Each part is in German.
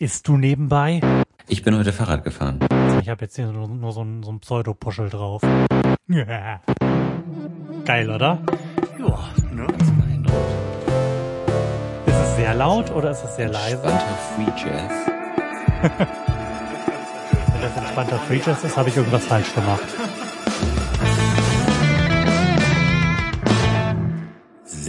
Isst du nebenbei? Ich bin heute Fahrrad gefahren. Ich habe jetzt hier nur, nur so ein, so ein Pseudopuschel drauf. Ja. Geil, oder? Ja, ne? Ist es sehr laut oder ist es sehr leise? Entspannter Free Jazz. Wenn das entspannter Free Jazz ist, habe ich irgendwas falsch gemacht.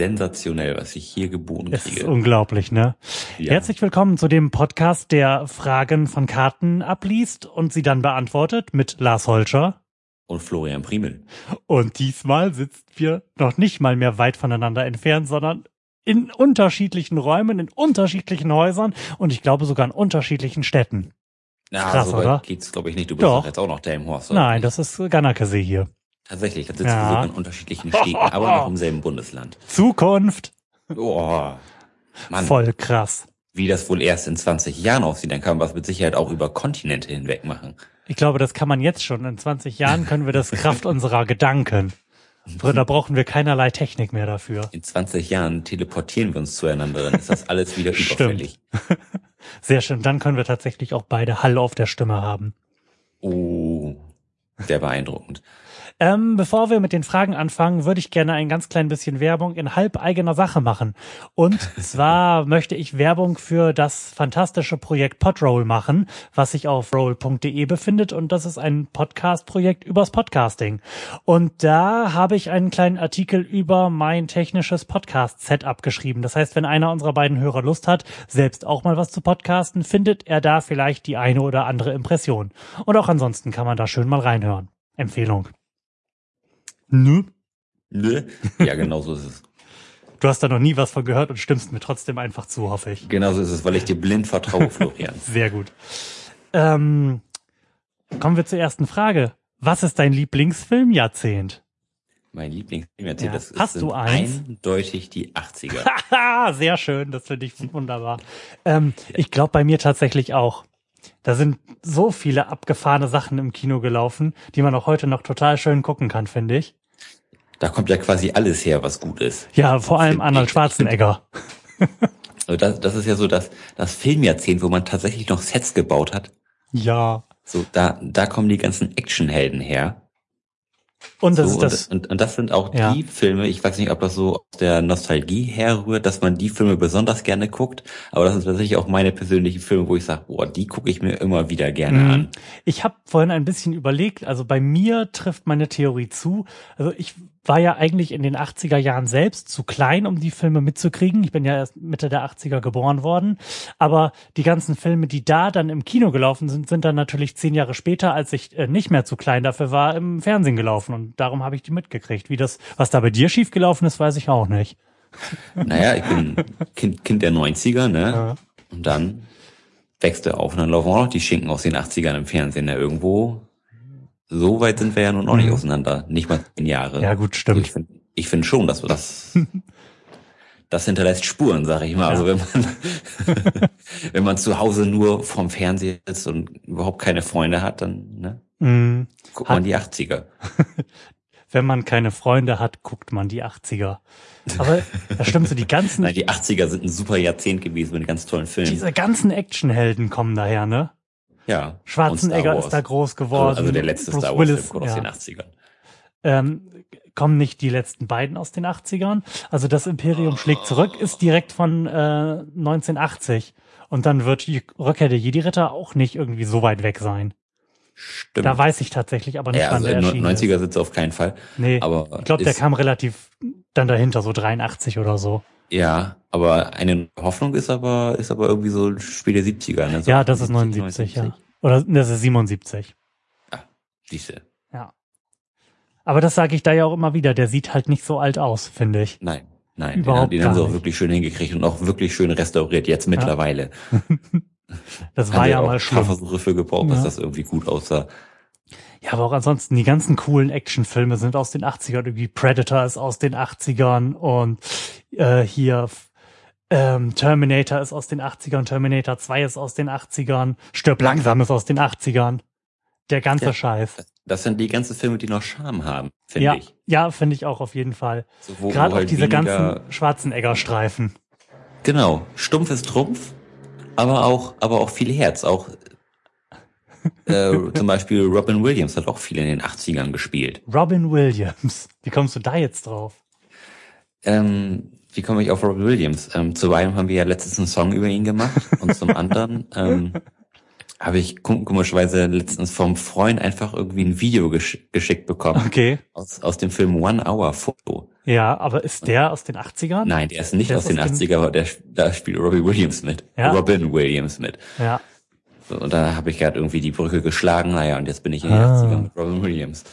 Sensationell, was ich hier geboten ist kriege. unglaublich, ne? Ja. Herzlich willkommen zu dem Podcast, der Fragen von Karten abliest und sie dann beantwortet mit Lars Holscher. Und Florian Primel. Und diesmal sitzen wir noch nicht mal mehr weit voneinander entfernt, sondern in unterschiedlichen Räumen, in unterschiedlichen Häusern und ich glaube sogar in unterschiedlichen Städten. Na, Krass, so weit oder? geht's, glaube ich, nicht. Du bist Doch. doch jetzt auch noch Delmenhorst. oder? Nein, das ist Ganakesee hier. Tatsächlich, da sitzen Ja. wir sogar in unterschiedlichen Städten, aber noch im selben Bundesland. Zukunft. Oh, Mann, Voll krass. wie das wohl erst in 20 Jahren aussieht, dann kann man was mit Sicherheit auch über Kontinente hinweg machen. Ich glaube, das kann man jetzt schon. In 20 Jahren können wir das Kraft unserer Gedanken. Da brauchen wir keinerlei Technik mehr dafür. In 20 Jahren teleportieren wir uns zueinander, dann ist das alles wieder Stimmt. überfällig. Sehr schön. Dann können wir tatsächlich auch beide Hall auf der Stimme haben. Oh, sehr beeindruckend. Ähm, bevor wir mit den Fragen anfangen, würde ich gerne ein ganz klein bisschen Werbung in halb eigener Sache machen. Und zwar möchte ich Werbung für das fantastische Projekt Podroll machen, was sich auf roll.de befindet. Und das ist ein Podcast-Projekt übers Podcasting. Und da habe ich einen kleinen Artikel über mein technisches Podcast-Setup geschrieben. Das heißt, wenn einer unserer beiden Hörer Lust hat, selbst auch mal was zu podcasten, findet er da vielleicht die eine oder andere Impression. Und auch ansonsten kann man da schön mal reinhören. Empfehlung. Nö. Nö. Ja, genau so ist es. Du hast da noch nie was von gehört und stimmst mir trotzdem einfach zu, hoffe ich. Genau so ist es, weil ich dir blind vertraue, Florian. Sehr gut. Ähm, kommen wir zur ersten Frage. Was ist dein Lieblingsfilmjahrzehnt? Mein Lieblingsfilm erzählt, Ja. das ist Hast du eins? eindeutig die 80er. Haha, sehr schön, das finde ich wunderbar. Ähm, ich glaube bei mir tatsächlich auch. Da sind so viele abgefahrene Sachen im Kino gelaufen, die man auch heute noch total schön gucken kann, finde ich. Da kommt ja quasi alles her, was gut ist. Ja, vor allem Arnold Schwarzenegger. Also das, das ist ja so das, das Filmjahrzehnt, wo man tatsächlich noch Sets gebaut hat. Ja. So, da, da kommen die ganzen Actionhelden her. Und das so, ist das. und, und, und das sind auch Ja. die Filme, ich weiß nicht, ob das so aus der Nostalgie herrührt, dass man die Filme besonders gerne guckt, aber das sind tatsächlich auch meine persönlichen Filme, wo ich sage, boah, die gucke ich mir immer wieder gerne Mhm. an. Ich habe vorhin ein bisschen überlegt, also bei mir trifft meine Theorie zu. Also ich war ja eigentlich in den 80er Jahren selbst zu klein, um die Filme mitzukriegen. Ich bin ja erst Mitte der 80er geboren worden. Aber die ganzen Filme, die da dann im Kino gelaufen sind, sind dann natürlich zehn Jahre später, als ich äh, nicht mehr zu klein dafür war, im Fernsehen gelaufen. Und darum habe ich die mitgekriegt. Wie das, was da bei dir schiefgelaufen ist, weiß ich auch nicht. Naja, ich bin kind, kind der 90er, ne? Ja. Und dann wächst er auf und dann laufen auch noch die Schinken aus den 80ern im Fernsehen. Ja, irgendwo, so weit sind wir ja nun auch nicht Mhm. auseinander. Nicht mal zehn Jahre. Ja, gut, Also stimmt. ich finde ich find schon, dass wir das, das hinterlässt Spuren, sag ich mal. Also wenn man, wenn man zu Hause nur vorm Fernseher sitzt und überhaupt keine Freunde hat, dann, ne? Mhm. Guckt Hat- man die 80er. Wenn man keine Freunde hat, guckt man die 80er. Aber das stimmt so, die ganzen Nein, die 80er sind ein super Jahrzehnt gewesen mit ganz tollen Filmen. Diese ganzen Actionhelden kommen daher, ne? Ja. Schwarzenegger ist da groß geworden. Also der letzte Bruce Star Wars Film Willis, kommt aus ja. den 80ern. ähm, kommen nicht die letzten beiden aus den 80ern. Also das Imperium schlägt zurück ist direkt von äh, 1980. Und dann wird die Rückkehr der Jedi-Ritter auch nicht irgendwie so weit weg sein. Stimmt. Da weiß ich tatsächlich aber nicht, ja, also wann der in erschienen 90er ist. sitzt auf keinen Fall. Nee, Aber ich glaube, der kam relativ dann dahinter, so 83 oder so. Ja, aber eine Hoffnung ist aber, ist aber irgendwie so späte 70er, ne? So ja, das ist 78, 79, ja. Oder das ist 77. Siehste. Ja. Aber das sage ich da ja auch immer wieder. Der sieht halt nicht so alt aus, finde ich. Nein, nein. Überhaupt den, den haben sie auch nicht. wirklich schön hingekriegt und auch wirklich schön restauriert, jetzt mittlerweile. Das war ja auch mal schlimm. Versuche für gebraucht, dass Ja. das irgendwie gut aussah. Ja, aber auch ansonsten, die ganzen coolen Actionfilme sind aus den 80ern. Irgendwie Predator ist aus den 80ern und äh, hier ähm, Terminator ist aus den 80ern, Terminator 2 ist aus den 80ern, Stirb langsam ist aus den 80ern. Der ganze Ja. Scheiß. Das sind die ganzen Filme, die noch Charme haben, finde Ja, ich. ja, finde ich auch auf jeden Fall. So, Gerade auch halt diese ganzen Schwarzenegger-Streifen. Genau, stumpf ist Trumpf aber auch, aber auch viel Herz. Auch äh, zum Beispiel Robin Williams hat auch viel in den 80ern gespielt. Robin Williams. Wie kommst du da jetzt drauf? Ähm, wie komme ich auf Robin Williams? Ähm, zu einem haben wir ja letztens einen Song über ihn gemacht und zum anderen ähm, habe ich komischerweise letztens vom Freund einfach irgendwie ein Video gesch geschickt bekommen. Okay. Aus, aus dem Film One Hour Photo. Ja, aber ist der aus den 80ern? Nein, der ist nicht der aus ist den 80ern, aber der, da spielt Robbie Williams mit. Ja? Robin Williams mit. Ja. So, und da habe ich gerade irgendwie die Brücke geschlagen, naja, und jetzt bin ich in den ah. 80ern mit Robin Williams.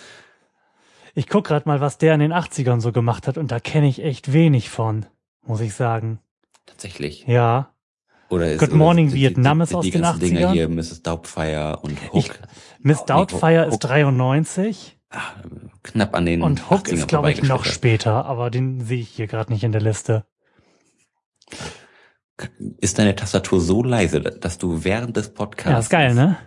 Ich guck gerade mal, was der in den 80ern so gemacht hat und da kenne ich echt wenig von, muss ich sagen. Tatsächlich. Ja. Oder ist, Good Morning oder Vietnam ist aus den 80ern. Dinger hier, Mrs. Doubtfire und Hook. Ich, Miss Doubtfire Hook, ist 93. Ach, knapp an den Und Hook ist, glaube ich, noch später, aber den sehe ich hier gerade nicht in der Liste. Ist deine Tastatur so leise, dass du während des Podcasts... Ja, ist geil, ne?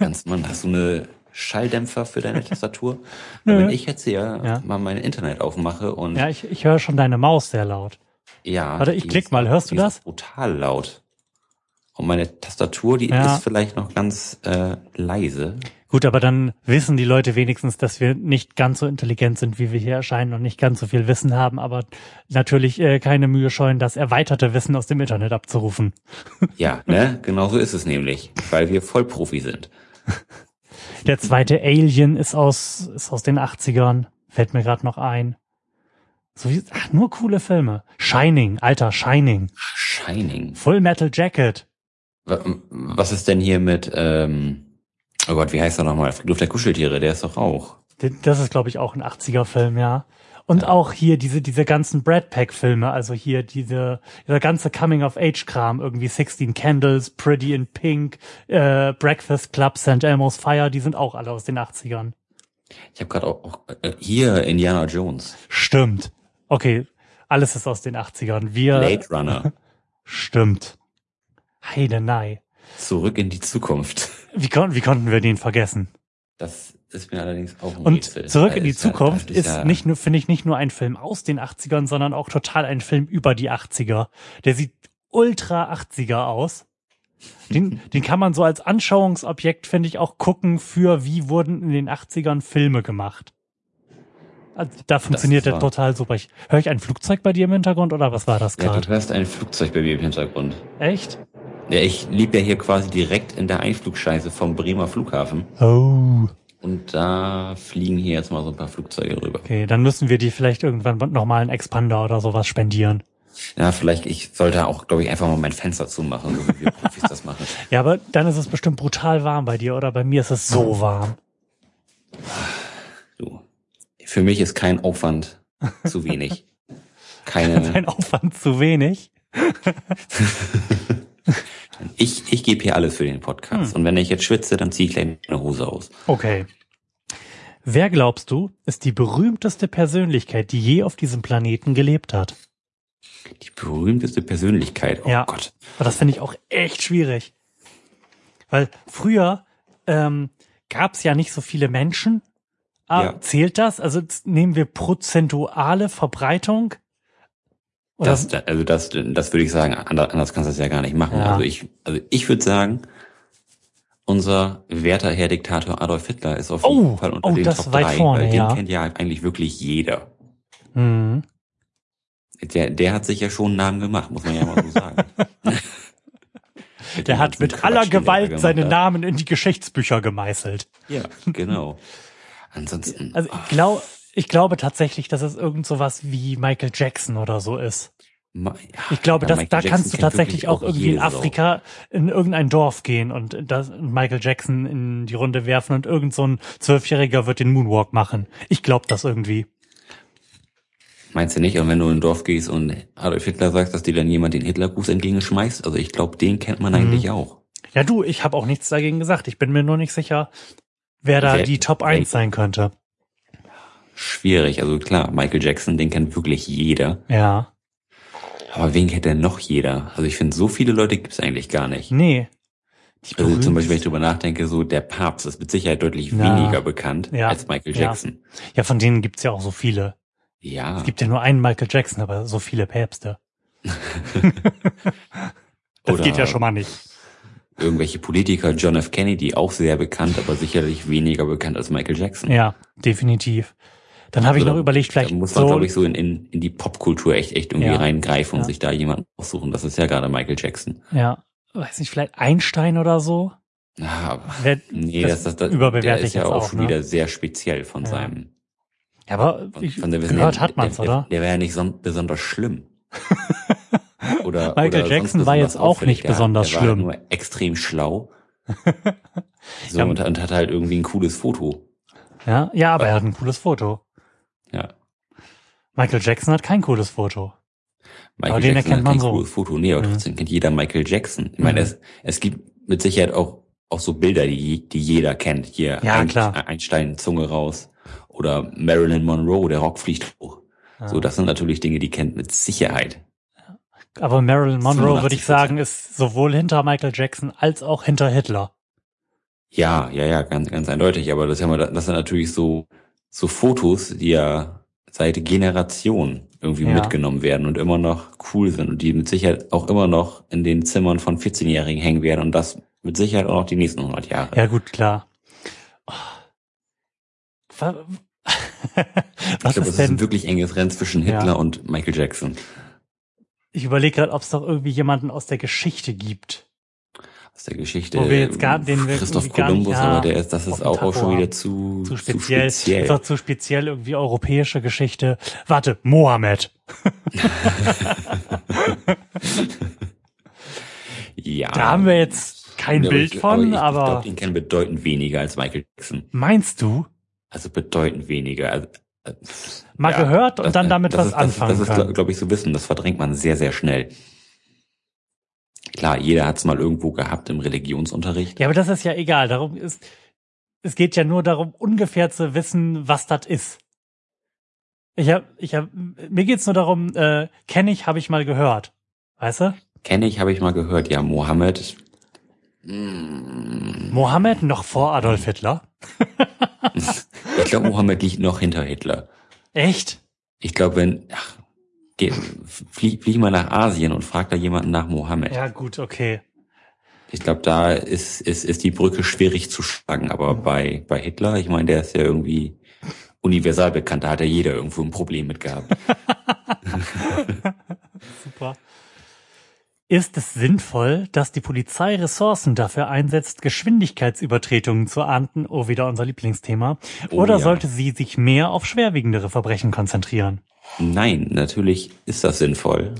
Kannst man, hast du eine Schalldämpfer für deine Tastatur? Wenn ich jetzt hier ja. mal mein Internet aufmache und... Ja, ich, ich höre schon deine Maus sehr laut. Ja. Warte, ich klick mal, hörst du das? brutal laut. Und meine Tastatur, die ja. ist vielleicht noch ganz äh, leise. Gut, aber dann wissen die Leute wenigstens, dass wir nicht ganz so intelligent sind, wie wir hier erscheinen und nicht ganz so viel Wissen haben, aber natürlich äh, keine Mühe scheuen, das erweiterte Wissen aus dem Internet abzurufen. Ja, ne? Genau so ist es nämlich, weil wir Vollprofi sind. Der zweite Alien ist aus, ist aus den 80ern, fällt mir gerade noch ein. So wie, ach, nur coole Filme. Shining, alter Shining. Shining. Full Metal Jacket. Was ist denn hier mit, ähm, oh Gott, wie heißt er nochmal? Friedhof der Kuscheltiere, der ist doch auch. Das ist, glaube ich, auch ein 80er-Film, ja. Und ja. auch hier diese, diese ganzen Brad Pack-Filme, also hier diese, dieser ganze Coming-of-Age-Kram, irgendwie 16 Candles, Pretty in Pink, äh, Breakfast Club, St. Elmo's Fire, die sind auch alle aus den 80ern. Ich habe gerade auch, auch äh, hier Indiana Jones. Stimmt. Okay, alles ist aus den 80ern. Wir. Blade Runner. Stimmt. Heidenei. Zurück in die Zukunft. Wie, kon wie konnten wir den vergessen? Das ist mir allerdings auch ein Und Rätsel. Zurück in die Zukunft ist, ja nicht nur, finde ich, nicht nur ein Film aus den 80ern, sondern auch total ein Film über die 80er. Der sieht ultra 80er aus. Den, den kann man so als Anschauungsobjekt, finde ich, auch gucken für, wie wurden in den 80ern Filme gemacht. Also, da funktioniert der total super. Ich, höre ich ein Flugzeug bei dir im Hintergrund oder was war das gerade? Ja, du hörst ein Flugzeug bei mir im Hintergrund. Echt? Ja, ich lebe ja hier quasi direkt in der Einflugscheiße vom Bremer Flughafen. Oh. Und da fliegen hier jetzt mal so ein paar Flugzeuge drüber. Okay, dann müssen wir die vielleicht irgendwann nochmal einen Expander oder sowas spendieren. Ja, vielleicht, ich sollte auch, glaube ich, einfach mal mein Fenster zumachen, so wie wir Profis das machen. Ja, aber dann ist es bestimmt brutal warm bei dir, oder? Bei mir ist es so warm. Du, für mich ist kein Aufwand zu wenig. Keine. Kein Aufwand zu wenig? Ich, ich gebe hier alles für den Podcast. Hm. Und wenn ich jetzt schwitze, dann ziehe ich gleich eine Hose aus. Okay. Wer glaubst du, ist die berühmteste Persönlichkeit, die je auf diesem Planeten gelebt hat? Die berühmteste Persönlichkeit? Oh ja. Gott. Aber das finde ich auch echt schwierig. Weil früher ähm, gab es ja nicht so viele Menschen. Ah, ja. Zählt das? Also nehmen wir prozentuale Verbreitung das, also das, das würde ich sagen, anders kannst du das ja gar nicht machen. Ja. Also ich, also ich würde sagen, unser werter Herr Diktator Adolf Hitler ist auf jeden oh, Fall unter oh, den Top 3, vorne, weil den ja. kennt ja eigentlich wirklich jeder. Mhm. Der, der hat sich ja schon einen Namen gemacht, muss man ja mal so sagen. der hat mit Quatsch, aller Gewalt seine hat. Namen in die Geschichtsbücher gemeißelt. Ja, genau. Ansonsten. Also ich glaube, ich glaube tatsächlich, dass es irgend sowas wie Michael Jackson oder so ist. Ja, ich glaube, dass, da kannst du tatsächlich auch irgendwie in Afrika in irgendein Dorf gehen und das Michael Jackson in die Runde werfen und irgend so ein Zwölfjähriger wird den Moonwalk machen. Ich glaube das irgendwie. Meinst du nicht? Und wenn du in ein Dorf gehst und Adolf Hitler sagst, dass dir dann jemand den Hitlergruß entgegenschmeißt? Also ich glaube, den kennt man mhm. eigentlich auch. Ja du, ich habe auch nichts dagegen gesagt. Ich bin mir nur nicht sicher, wer da wer, die Top 1 sein könnte schwierig. Also klar, Michael Jackson, den kennt wirklich jeder. Ja. Aber wen kennt denn noch jeder? Also ich finde, so viele Leute gibt's eigentlich gar nicht. Nee. Also zum Beispiel, wenn ich drüber nachdenke, so der Papst ist mit Sicherheit deutlich ja. weniger bekannt ja. als Michael Jackson. Ja. ja, von denen gibt's ja auch so viele. Ja. Es gibt ja nur einen Michael Jackson, aber so viele Päpste. Das Oder- geht ja schon mal nicht. Irgendwelche Politiker, John F. Kennedy, auch sehr bekannt, aber sicherlich weniger bekannt als Michael Jackson. Ja, definitiv. Dann habe ich Also noch überlegt, Da vielleicht muss man, so, glaube ich, so in, in, in die Popkultur echt, echt irgendwie Ja. reingreifen und Ja. sich da jemanden aussuchen. Das ist ja gerade Michael Jackson. ja, weiß nicht, vielleicht Einstein oder so. Ah, aber Wer, nee, das das, das, das, der ich ist ja auch, auch, schon ne? wieder sehr speziell von Ja. seinem. ja, aber Von, ich, von der, gehört hat man's, der, oder? Der, der wäre ja nicht son besonders schlimm. Oder, Michael oder Jackson war jetzt auch nicht Der- besonders der war halt schlimm. nur extrem schlau. so, Ja. und, und hat halt irgendwie ein cooles Foto. Ja, ja, aber er hat ein cooles Foto. Ja. Michael Jackson hat kein cooles Foto. Michael Aber den Jackson erkennt hat kein so. cooles Foto. Nee, aber Mhm. trotzdem kennt jeder Michael Jackson. Ich meine, Mhm. es, es gibt mit Sicherheit auch, auch so Bilder, die, die jeder kennt. Hier Ja, klar. Einstein, Zunge raus. Oder Marilyn Monroe, der Rock fliegt hoch. Ja. So, das sind natürlich Dinge, die kennt mit Sicherheit. Aber Marilyn Monroe, würde ich 85%. sagen, ist sowohl hinter Michael Jackson als auch hinter Hitler. Ja, ja, ja, ganz, ganz eindeutig. Aber das, ist ja mal, das sind natürlich so, so Fotos, die ja seit Generationen irgendwie Ja. mitgenommen werden und immer noch cool sind und die mit Sicherheit auch immer noch in den Zimmern von 14-Jährigen hängen werden und das mit Sicherheit auch noch die nächsten 100 Jahre. Ja, gut, klar. Oh. Wa- ich Was glaube, es ist ein wirklich enges Rennen zwischen Hitler Ja. und Michael Jackson. Ich überlege gerade, ob es doch irgendwie jemanden aus der Geschichte gibt. Aus der Geschichte. Wo wir jetzt gar- den wir Christoph Kolumbus, ja, aber der ist, das ist auch, auch schon wieder zu, Zu speziell. Zu speziell. Ist doch zu speziell irgendwie europäische Geschichte. Warte, Mohammed. ja. Da haben wir jetzt kein Ja, Bild von, ich, aber, Ich glaube, den kennen bedeutend weniger als Michael Jackson. meinst du? Also bedeutend weniger. Also, äh, Mal ja, gehört und das- dann damit das was ist, das, anfangen Das ist, können. glaube ich, so Wissen, das verdrängt man sehr, sehr schnell. Klar, jeder hat es mal irgendwo gehabt im Religionsunterricht. Ja, aber das ist ja egal. Darum ist, es geht ja nur darum, ungefähr zu wissen, was das ist. Ich hab, ich hab, mir geht's nur darum, äh, kenne ich, habe ich mal gehört. Weißt du? Kenne ich, habe ich mal gehört, ja, Mohammed. Mm, Mohammed noch vor Adolf Hitler? Ich glaube, Mohammed liegt noch hinter Hitler. Echt? Ich glaube, wenn, ach, geh, flieg, flieg mal nach Asien und frag da jemanden nach Mohammed. Ja, gut, okay. Ich glaube, da ist, ist, ist die Brücke schwierig zu schlagen. Aber bei, bei Hitler, ich meine, der ist ja irgendwie universal bekannt. Da hat ja jeder irgendwo ein Problem mit gehabt. Super. Ist es sinnvoll, dass die Polizei Ressourcen dafür einsetzt, Geschwindigkeitsübertretungen zu ahnden? Oh, wieder unser Lieblingsthema. Oh, Oder ja. sollte sie sich mehr auf schwerwiegendere Verbrechen konzentrieren? Nein, natürlich ist das sinnvoll.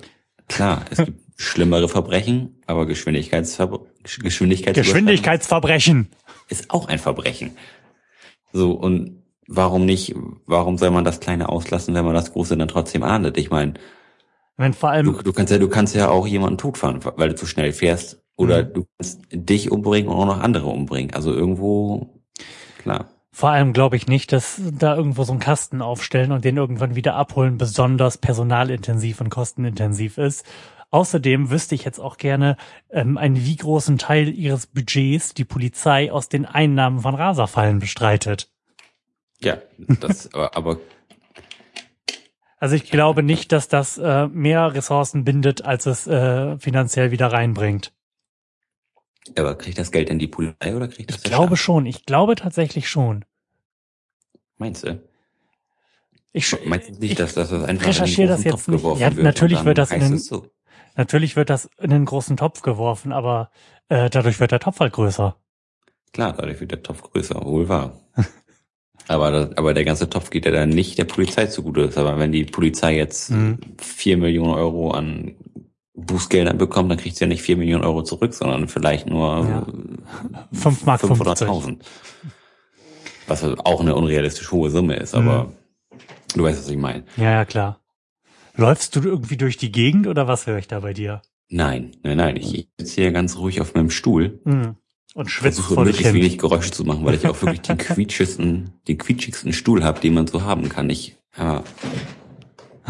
Klar, es gibt schlimmere Verbrechen, aber Geschwindigkeitsver Geschwindigkeits Geschwindigkeitsverbrechen. ist auch ein Verbrechen. So, und warum nicht, warum soll man das Kleine auslassen, wenn man das Große dann trotzdem ahndet? Ich meine, Wenn vor allem du, du kannst ja, du kannst ja auch jemanden totfahren, weil du zu schnell fährst. Oder Mhm. du kannst dich umbringen und auch noch andere umbringen. Also irgendwo, klar. Vor allem glaube ich nicht, dass da irgendwo so einen Kasten aufstellen und den irgendwann wieder abholen besonders personalintensiv und kostenintensiv ist. Außerdem wüsste ich jetzt auch gerne, ähm, einen wie großen Teil ihres Budgets die Polizei aus den Einnahmen von Raserfallen bestreitet. Ja, das, aber, Also ich glaube nicht, dass das äh, mehr Ressourcen bindet, als es äh, finanziell wieder reinbringt. Aber kriegt das Geld denn die Polizei oder kriegt das Ich glaube Staat? schon. Ich glaube tatsächlich schon. Meinst du? Ich, Meinst du nicht, ich, dass, dass das einfach recherchiere in den das großen jetzt Topf nicht. geworfen Ja, wird? natürlich wird das in den- so. natürlich wird das in einen großen Topf geworfen, aber äh, dadurch wird der Topf halt größer. Klar, dadurch wird der Topf größer, wohl wahr. aber, das, aber der ganze Topf geht ja dann nicht der Polizei zugute. Aber wenn die Polizei jetzt Mhm. vier Millionen Euro an Bußgeldern bekommt, dann kriegt sie ja nicht vier Millionen Euro zurück, sondern vielleicht nur Ja. 5 Mark 50. 500.000. Was auch eine unrealistisch hohe Summe ist, aber Mhm. du weißt, was ich meine. Ja, ja, klar. Läufst du irgendwie durch die Gegend oder was höre ich da bei dir? Nein, nein, nein, ich sitze hier ganz ruhig auf meinem Stuhl Mhm. Und schwitzt versuche dich möglichst hin. wenig Geräusche zu machen, weil ich auch wirklich den quietschigsten, den quietschigsten Stuhl habe, den man so haben kann. Ich, ja,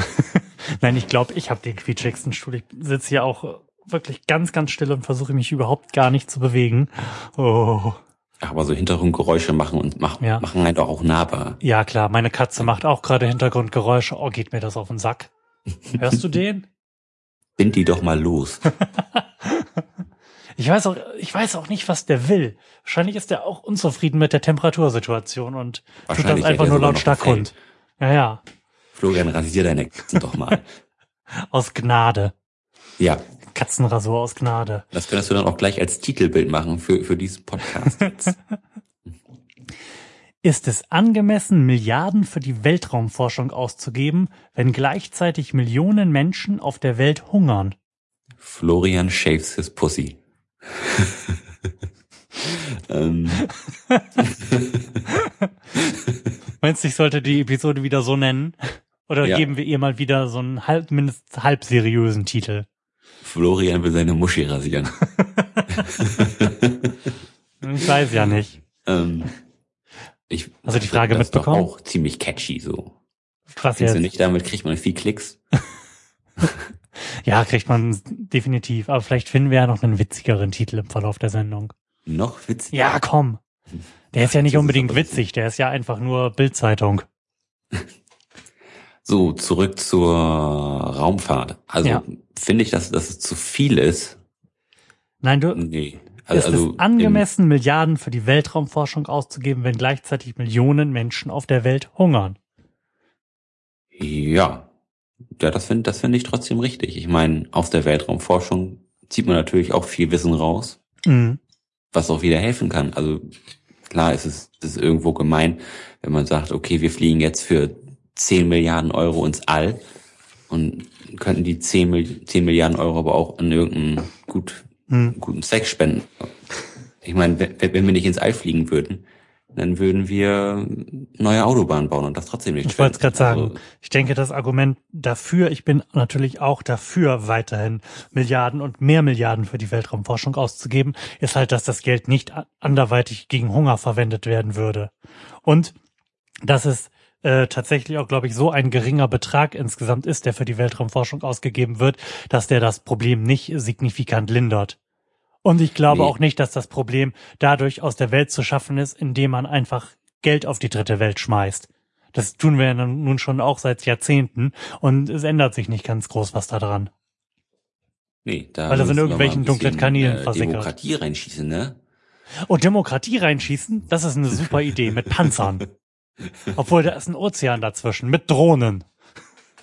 Nein, ich glaube, ich habe den quietschigsten Stuhl. Ich sitze hier auch wirklich ganz, ganz still und versuche mich überhaupt gar nicht zu bewegen. Oh. aber so Hintergrundgeräusche machen und mach, Ja. machen halt auch nahbar. Ja, klar, meine Katze macht auch gerade Hintergrundgeräusche. Oh, geht mir das auf den Sack. Hörst du den? Bind die doch mal los. Ich weiß auch, ich weiß auch nicht, was der will. Wahrscheinlich ist er auch unzufrieden mit der Temperatursituation und tut das einfach nur lautstark kund. Ja, ja. Florian, rasier deine Katzen doch mal. aus Gnade. Ja. Katzenrasur aus Gnade. Das könntest du dann auch gleich als Titelbild machen für, für diesen Podcast jetzt. Ist es angemessen, Milliarden für die Weltraumforschung auszugeben, wenn gleichzeitig Millionen Menschen auf der Welt hungern? Florian shaves his pussy. ähm. Meinst du, ich sollte die Episode wieder so nennen? Oder ja. geben wir ihr mal wieder so einen halb, mindestens halb seriösen Titel? Florian will seine Muschi rasieren. ich weiß ja nicht. Ähm, ich, also die Frage das mitbekommen? Ist auch ziemlich catchy so. Was jetzt? Du nicht, damit kriegt man viel Klicks. ja, kriegt man definitiv. Aber vielleicht finden wir ja noch einen witzigeren Titel im Verlauf der Sendung. Noch witziger? Ja, komm. Der ist ja nicht unbedingt witzig, der ist ja einfach nur Bildzeitung. So, zurück zur Raumfahrt. Also ja. finde ich, dass, dass es zu viel ist. Nein, du. Nee. Also, ist also es angemessen, Milliarden für die Weltraumforschung auszugeben, wenn gleichzeitig Millionen Menschen auf der Welt hungern? Ja. Ja, das finde das finde ich trotzdem richtig. Ich meine, aus der Weltraumforschung zieht man natürlich auch viel Wissen raus, mhm. was auch wieder helfen kann. Also klar ist es ist irgendwo gemein, wenn man sagt, okay, wir fliegen jetzt für 10 Milliarden Euro ins All und könnten die 10, 10 Milliarden Euro aber auch an irgendeinen gut, hm. guten Zweck spenden. Ich meine, wenn, wir nicht ins All fliegen würden, dann würden wir neue Autobahnen bauen und das trotzdem nicht. Ich wollte es gerade sagen. Also, ich denke, das Argument dafür, ich bin natürlich auch dafür, weiterhin Milliarden und mehr Milliarden für die Weltraumforschung auszugeben, ist halt, dass das Geld nicht anderweitig gegen Hunger verwendet werden würde. Und dass es äh, tatsächlich auch, glaube ich, so ein geringer Betrag insgesamt ist, der für die Weltraumforschung ausgegeben wird, dass der das Problem nicht signifikant lindert. Und ich glaube nee. auch nicht, dass das Problem dadurch aus der Welt zu schaffen ist, indem man einfach Geld auf die dritte Welt schmeißt. Das tun wir ja nun schon auch seit Jahrzehnten und es ändert sich nicht ganz groß was da dran. Nee, da Weil das in irgendwelchen dunklen Kanälen äh, versickert. Demokratie reinschießen, ne? Oh, Demokratie reinschießen? Das ist eine super Idee mit Panzern. Obwohl da ist ein Ozean dazwischen mit Drohnen.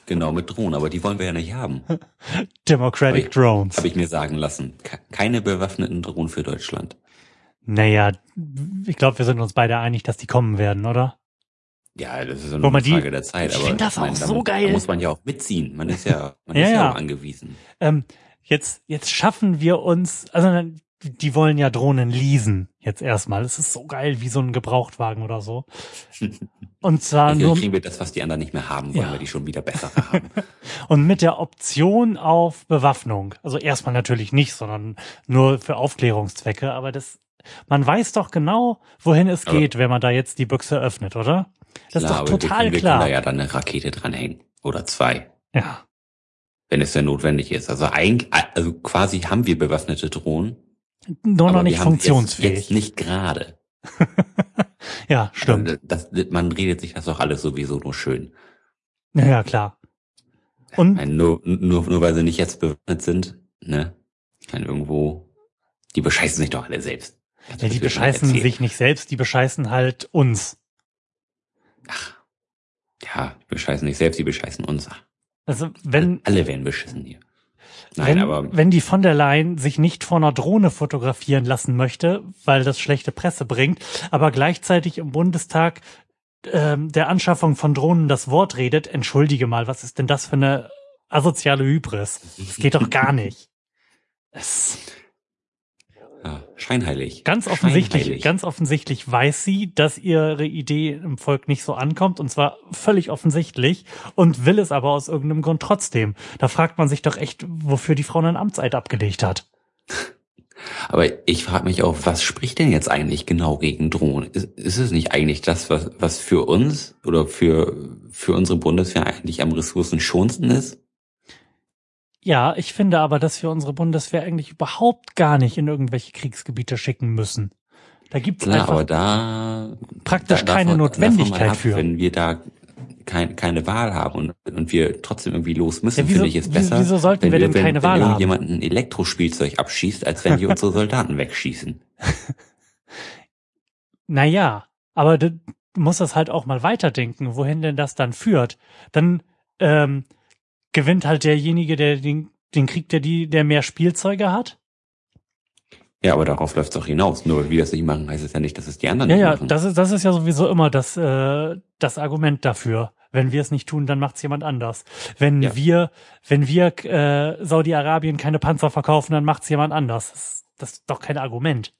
Genau, mit Drohnen, aber die wollen wir ja nicht haben. Democratic hab ich, Drones. Habe ich mir sagen lassen. Keine bewaffneten Drohnen für Deutschland. Naja, ich glaube, wir sind uns beide einig, dass die kommen werden, oder? Ja, das ist eine Frage die, der Zeit. Ich finde das auch meine, so geil. Da muss man ja auch mitziehen. Man ist ja, man ja, ist ja, auch angewiesen. Ähm, jetzt, jetzt schaffen wir uns, also die wollen ja Drohnen leasen jetzt erstmal. Es ist so geil wie so ein Gebrauchtwagen oder so. Und zwar Hier nur kriegen wir das, was die anderen nicht mehr haben, wollen ja. wir die schon wieder besser haben. Und mit der Option auf Bewaffnung. Also erstmal natürlich nicht, sondern nur für Aufklärungszwecke. Aber das, man weiß doch genau, wohin es aber geht, wenn man da jetzt die Büchse öffnet, oder? Das klar, ist doch total wir, wir klar. Wir können da ja dann eine Rakete dranhängen oder zwei. Ja. Wenn es denn notwendig ist. Also eigentlich, also quasi haben wir bewaffnete Drohnen nur noch nicht funktionsfähig. Jetzt, jetzt nicht gerade. ja, stimmt. Also das, man redet sich das doch alles sowieso nur schön. Ja, ja klar. Und meine, nur, nur, nur weil sie nicht jetzt bewaffnet sind, ne? Ich meine, irgendwo, die bescheißen sich doch alle selbst. ja, die bescheißen sich nicht selbst, die bescheißen halt uns. Ach. Ja, die bescheißen nicht selbst, die bescheißen uns. Also wenn alle werden beschissen hier. Nein, wenn, aber wenn die von der Leyen sich nicht vor einer Drohne fotografieren lassen möchte, weil das schlechte Presse bringt, aber gleichzeitig im Bundestag ähm, der Anschaffung von Drohnen das Wort redet, entschuldige mal, was ist denn das für eine asoziale Hybris? Das geht doch gar nicht. Es ja, scheinheilig. Ganz offensichtlich, scheinheilig. ganz offensichtlich weiß sie, dass ihre Idee im Volk nicht so ankommt und zwar völlig offensichtlich und will es aber aus irgendeinem Grund trotzdem. Da fragt man sich doch echt, wofür die Frau einen Amtseid abgelegt hat. Aber ich frage mich auch, was spricht denn jetzt eigentlich genau gegen Drohnen? Ist, ist es nicht eigentlich das, was, was für uns oder für, für unsere Bundeswehr eigentlich am ressourcenschonendsten ist? Ja, ich finde aber, dass wir unsere Bundeswehr eigentlich überhaupt gar nicht in irgendwelche Kriegsgebiete schicken müssen. Da gibt's Klar, einfach aber da, praktisch da, keine davon, Notwendigkeit ab, für. Wenn wir da kein, keine Wahl haben und, und wir trotzdem irgendwie los müssen, Ja, wieso- finde ich es besser, wieso sollten wenn wir denn wenn, keine wenn Wahl haben? irgendjemand ein Elektrospielzeug abschießt, als wenn die unsere Soldaten wegschießen. Naja, aber du musst das halt auch mal weiterdenken, wohin denn das dann führt. Dann ähm, gewinnt halt derjenige, der den, den Krieg, der die, der mehr Spielzeuge hat. Ja, aber darauf läuft es doch hinaus. Nur weil wir das nicht machen, heißt es ja nicht, dass es die anderen Ja, nicht ja, machen. das ist, das ist ja sowieso immer das, äh, das Argument dafür. Wenn wir es nicht tun, dann macht's jemand anders. Wenn Ja. wir, wenn wir äh, Saudi-Arabien keine Panzer verkaufen, dann macht's jemand anders. Das, das ist doch kein Argument.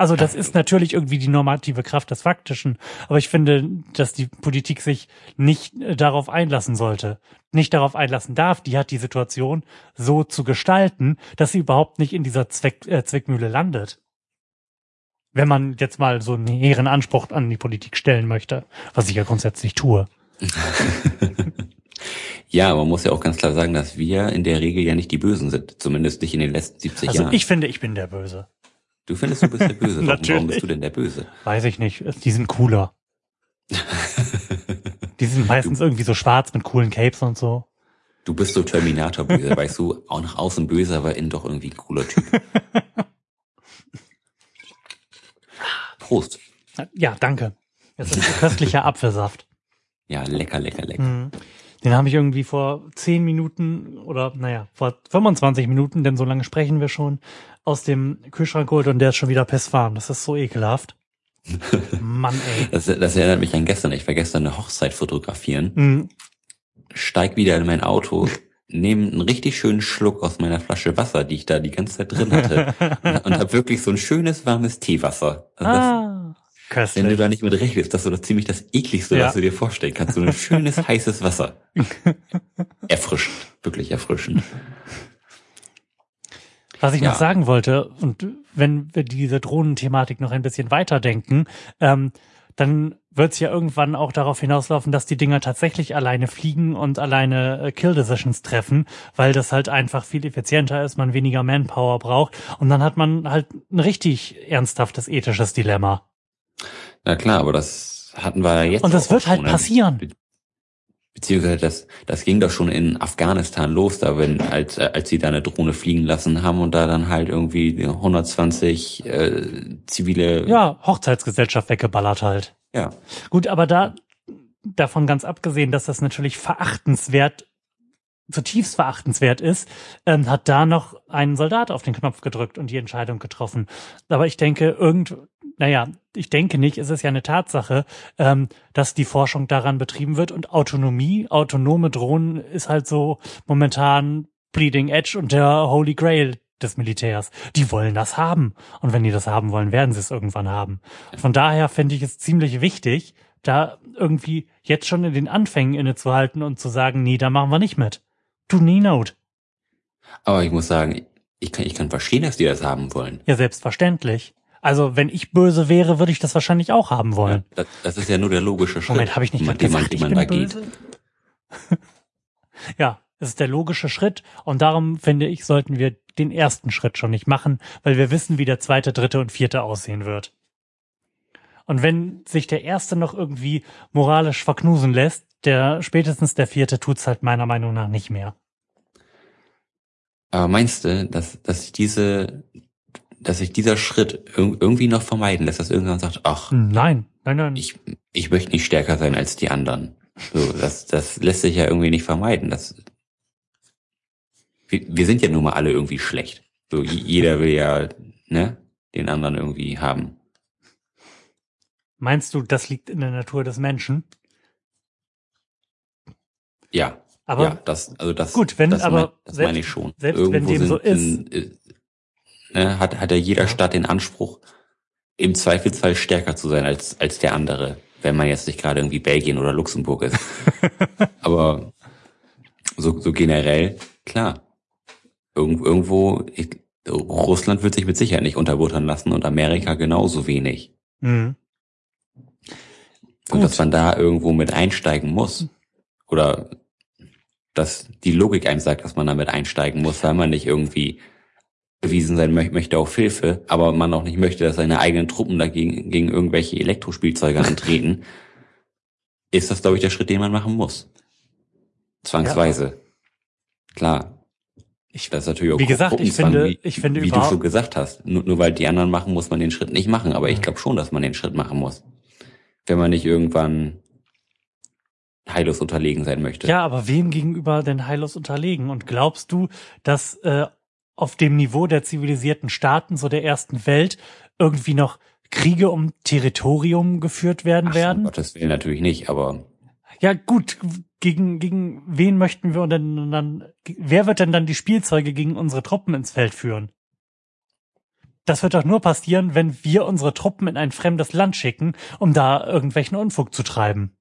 Also das ist natürlich irgendwie die normative Kraft des Faktischen, aber ich finde, dass die Politik sich nicht äh, darauf einlassen sollte, nicht darauf einlassen darf. Die hat die Situation so zu gestalten, dass sie überhaupt nicht in dieser Zweck, äh, Zwickmühle landet wenn man jetzt mal so einen hehren Anspruch an die Politik stellen möchte, was ich ja grundsätzlich tue. Ja, man muss ja auch ganz klar sagen, dass wir in der Regel ja nicht die Bösen sind. Zumindest nicht in den letzten 70 Also Jahren. ich finde, ich bin der Böse. Du findest, du bist der Böse. Warum, warum bist du denn der Böse? Weiß ich nicht. Die sind cooler. Die sind meistens irgendwie so schwarz mit coolen Capes und so. Du bist so Terminator-böse, weißt du, auch nach außen böse, aber innen doch irgendwie ein cooler Typ. Prost. Ja, danke. Das ist so köstlicher Apfelsaft. Ja, lecker, lecker, lecker. Mhm. Den habe ich irgendwie vor zehn Minuten oder naja, vor 25 Minuten, denn so lange sprechen wir schon, aus dem Kühlschrank geholt und der ist schon wieder pisswarm. Das ist so ekelhaft. Mann, ey. Das, das erinnert mich an gestern. Ich war gestern eine Hochzeit fotografieren, Mhm. steig wieder in mein Auto, nehme einen richtig schönen Schluck aus meiner Flasche Wasser, die ich da die ganze Zeit drin hatte, und, und habe wirklich so ein schönes warmes Teewasser. Also das, Ah, wenn du köstlich. da nicht mit rechnest, das ist so das ziemlich das ekligste, Ja. was du dir vorstellen kannst. So ein schönes heißes Wasser. Erfrischend, wirklich erfrischend. Was ich Ja. noch sagen wollte, und wenn wir diese Drohnenthematik noch ein bisschen weiterdenken, ähm, dann wird es ja irgendwann auch darauf hinauslaufen, dass die Dinger tatsächlich alleine fliegen und alleine äh, Kill Decisions treffen, weil das halt einfach viel effizienter ist, man weniger Manpower braucht und dann hat man halt ein richtig ernsthaftes ethisches Dilemma. Na klar, aber das hatten wir ja jetzt. Und das wird halt ne? passieren. Be beziehungsweise das, das ging doch schon in Afghanistan los, da wenn, als, äh, als sie da eine Drohne fliegen lassen haben und da dann halt irgendwie 120 äh, zivile. Ja, Hochzeitsgesellschaft weggeballert halt. ja. Gut, aber da davon ganz abgesehen, dass das natürlich verachtenswert, zutiefst verachtenswert ist, ähm, hat da noch ein Soldat auf den Knopf gedrückt und die Entscheidung getroffen. Aber ich denke, irgend, naja, ich denke nicht, es ist ja eine Tatsache, ähm, dass die Forschung daran betrieben wird und Autonomie, autonome Drohnen ist halt so momentan Bleeding Edge und der Holy Grail des Militärs. Die wollen das haben. Und wenn die das haben wollen, werden sie es irgendwann haben. Von daher finde ich es ziemlich wichtig, da irgendwie jetzt schon in den Anfängen innezuhalten und zu sagen, nee, da machen wir nicht mit. Do nie note. Aber ich muss sagen, ich kann, ich kann verstehen, dass die das haben wollen. Ja, selbstverständlich. Also, wenn ich böse wäre, würde ich das wahrscheinlich auch haben wollen. Ja, das, das ist ja nur der logische Schritt, Moment, habe ich nicht man, gesagt, den ich man bin da geht. böse? ja, es ist der logische Schritt und darum finde ich, sollten wir den ersten Schritt schon nicht machen, weil wir wissen, wie der zweite, dritte und vierte aussehen wird. Und wenn sich der erste noch irgendwie moralisch verknusen lässt, der spätestens der vierte tut's halt meiner Meinung nach nicht mehr. Aber meinst du, dass, dass diese, dass sich dieser Schritt ir irgendwie noch vermeiden lässt, dass irgendwann sagt, ach, Nein, nein, nein. ich, ich möchte nicht stärker sein als die anderen. So, das, das lässt sich ja irgendwie nicht vermeiden. Das, wir, wir sind ja nun mal alle irgendwie schlecht. So, jeder will ja, ne, den anderen irgendwie haben. Meinst du, das liegt in der Natur des Menschen? Ja. Aber ja, das, also das, gut, wenn- das, aber mein, das selbst- meine ich schon. selbst wenn dem so sind, äh, ne, hat, hat ja jeder Ja. Staat den Anspruch, im Zweifelsfall stärker zu sein als, als der andere, wenn man jetzt nicht gerade irgendwie Belgien oder Luxemburg ist. aber so, so generell, klar. Irgend, irgendwo, ich, Russland wird sich mit Sicherheit nicht unterbuttern lassen und Amerika genauso wenig. Mhm. Und dass man da irgendwo mit einsteigen muss. Oder dass die Logik einem sagt, dass man damit einsteigen muss, weil man nicht irgendwie bewiesen sein mö möchte auf Hilfe, aber man auch nicht möchte, dass seine eigenen Truppen dagegen gegen irgendwelche Elektrospielzeuge antreten. ist das, glaube ich, der Schritt, den man machen muss. Zwangsweise. Ja. Klar. Ich, das ist natürlich auch wie gesagt, ich finde, wie, ich finde wie du schon gesagt hast, nur, nur weil die anderen machen, muss man den Schritt nicht machen. Aber ich glaube schon, dass man den Schritt machen muss, wenn man nicht irgendwann heillos unterlegen sein möchte. Ja, aber wem gegenüber denn heillos unterlegen? Und glaubst du, dass äh, auf dem Niveau der zivilisierten Staaten, so der ersten Welt, irgendwie noch Kriege um Territorium geführt werden Ach, werden? Gottes Willen natürlich nicht, aber ja, gut, gegen, gegen wen möchten wir denn dann, wer wird denn dann die Spielzeuge gegen unsere Truppen ins Feld führen? Das wird doch nur passieren, wenn wir unsere Truppen in ein fremdes Land schicken, um da irgendwelchen Unfug zu treiben.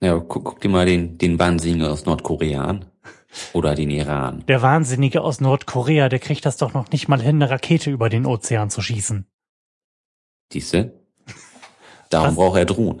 Ja, guck, guck dir mal den, den Wahnsinnigen aus Nordkorea an. Oder den Iran. Der Wahnsinnige aus Nordkorea, der kriegt das doch noch nicht mal hin, eine Rakete über den Ozean zu schießen. Siehste? Darum Was? braucht er Drohnen.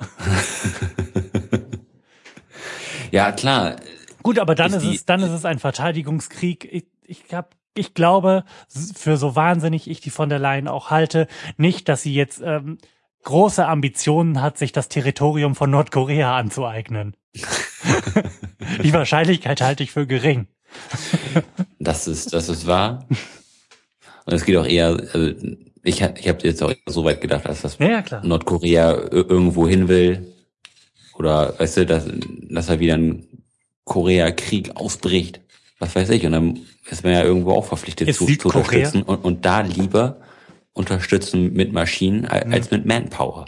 ja, klar. Gut, aber dann ist, ist es, dann ist es ein Verteidigungskrieg. Ich, ich hab, ich glaube, für so wahnsinnig ich die von der Leyen auch halte, nicht, dass sie jetzt ähm, große Ambitionen hat, sich das Territorium von Nordkorea anzueignen. die Wahrscheinlichkeit halte ich für gering. das ist, das ist wahr. Und es geht auch eher, also ich, ich habe jetzt auch so weit gedacht, dass das ja, Nordkorea irgendwo hin will. Oder weißt du, dass, dass er wieder ein Korea-Krieg ausbricht. Was weiß ich. Und dann ist man ja irgendwo auch verpflichtet zu, zu unterstützen und, und da lieber unterstützen mit Maschinen als mhm. mit Manpower.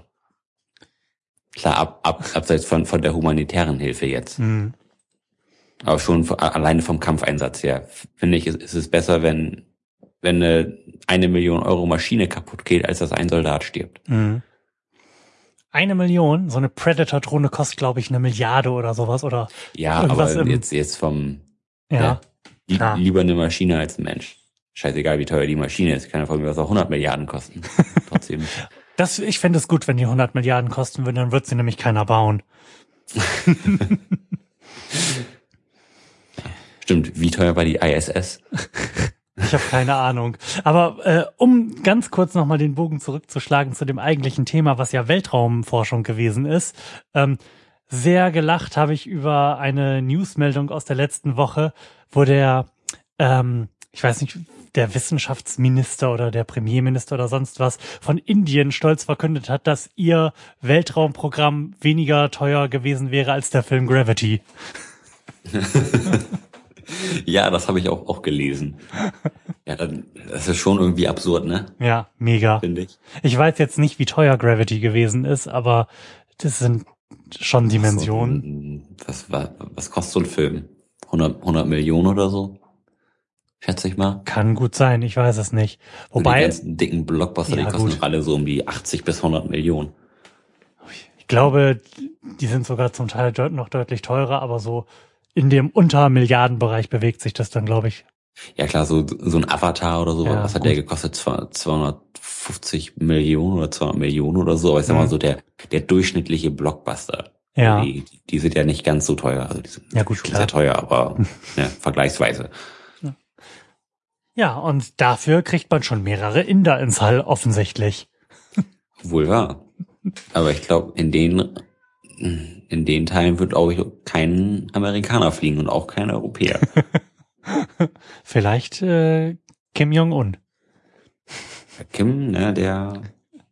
Klar, ab, ab, abseits von, von der humanitären Hilfe jetzt. Mhm. Aber schon alleine vom Kampfeinsatz her, finde ich, ist, ist es besser, wenn wenn eine eine Million Euro Maschine kaputt geht, als dass ein Soldat stirbt. Mhm. Eine Million? So eine Predator-Drohne kostet, glaube ich, eine Milliarde oder sowas, oder? Ja, aber jetzt, jetzt vom, ja, ja lieber eine Maschine als ein Mensch. Scheißegal, wie teuer die Maschine ist. Kann ja von mir was auch 100 Milliarden kosten. Trotzdem. Das, ich fände es gut, wenn die 100 Milliarden kosten würden, dann wird sie nämlich keiner bauen. Stimmt, wie teuer war die ISS? Ich habe keine Ahnung. Aber äh, um ganz kurz nochmal den Bogen zurückzuschlagen zu dem eigentlichen Thema, was ja Weltraumforschung gewesen ist. Ähm, sehr gelacht habe ich über eine Newsmeldung aus der letzten Woche, wo der, ähm, ich weiß nicht, der Wissenschaftsminister oder der Premierminister oder sonst was von Indien stolz verkündet hat, dass ihr Weltraumprogramm weniger teuer gewesen wäre als der Film Gravity. ja, das habe ich auch, auch gelesen. Ja, das ist schon irgendwie absurd, ne? Ja, mega. Finde ich. Ich weiß jetzt nicht, wie teuer Gravity gewesen ist, aber das sind schon Dimensionen. was, was, was kostet so ein Film? 100, 100 Millionen oder so? Schätze ich mal. Kann gut sein, ich weiß es nicht. Wobei. Die ganzen dicken Blockbuster, ja, die kosten gut. alle so um die 80 bis 100 Millionen. Ich glaube, die sind sogar zum Teil noch deutlich teurer, aber so in dem Untermilliardenbereich bewegt sich das dann, glaube ich. Ja klar, so, so ein Avatar oder so, ja, was hat gut. der gekostet? 250 Millionen oder 200 Millionen oder so, aber ich sag mal mhm. so der, der durchschnittliche Blockbuster. Ja. Die, die sind ja nicht ganz so teuer, also die sind ja, gut, schon klar. sehr teuer, aber ja, vergleichsweise. Ja, und dafür kriegt man schon mehrere Inder ins Hall, offensichtlich. Wohl wahr. Aber ich glaube, in den in den Teilen wird auch kein Amerikaner fliegen und auch kein Europäer. Vielleicht äh, Kim Jong-un. Kim, ne, der,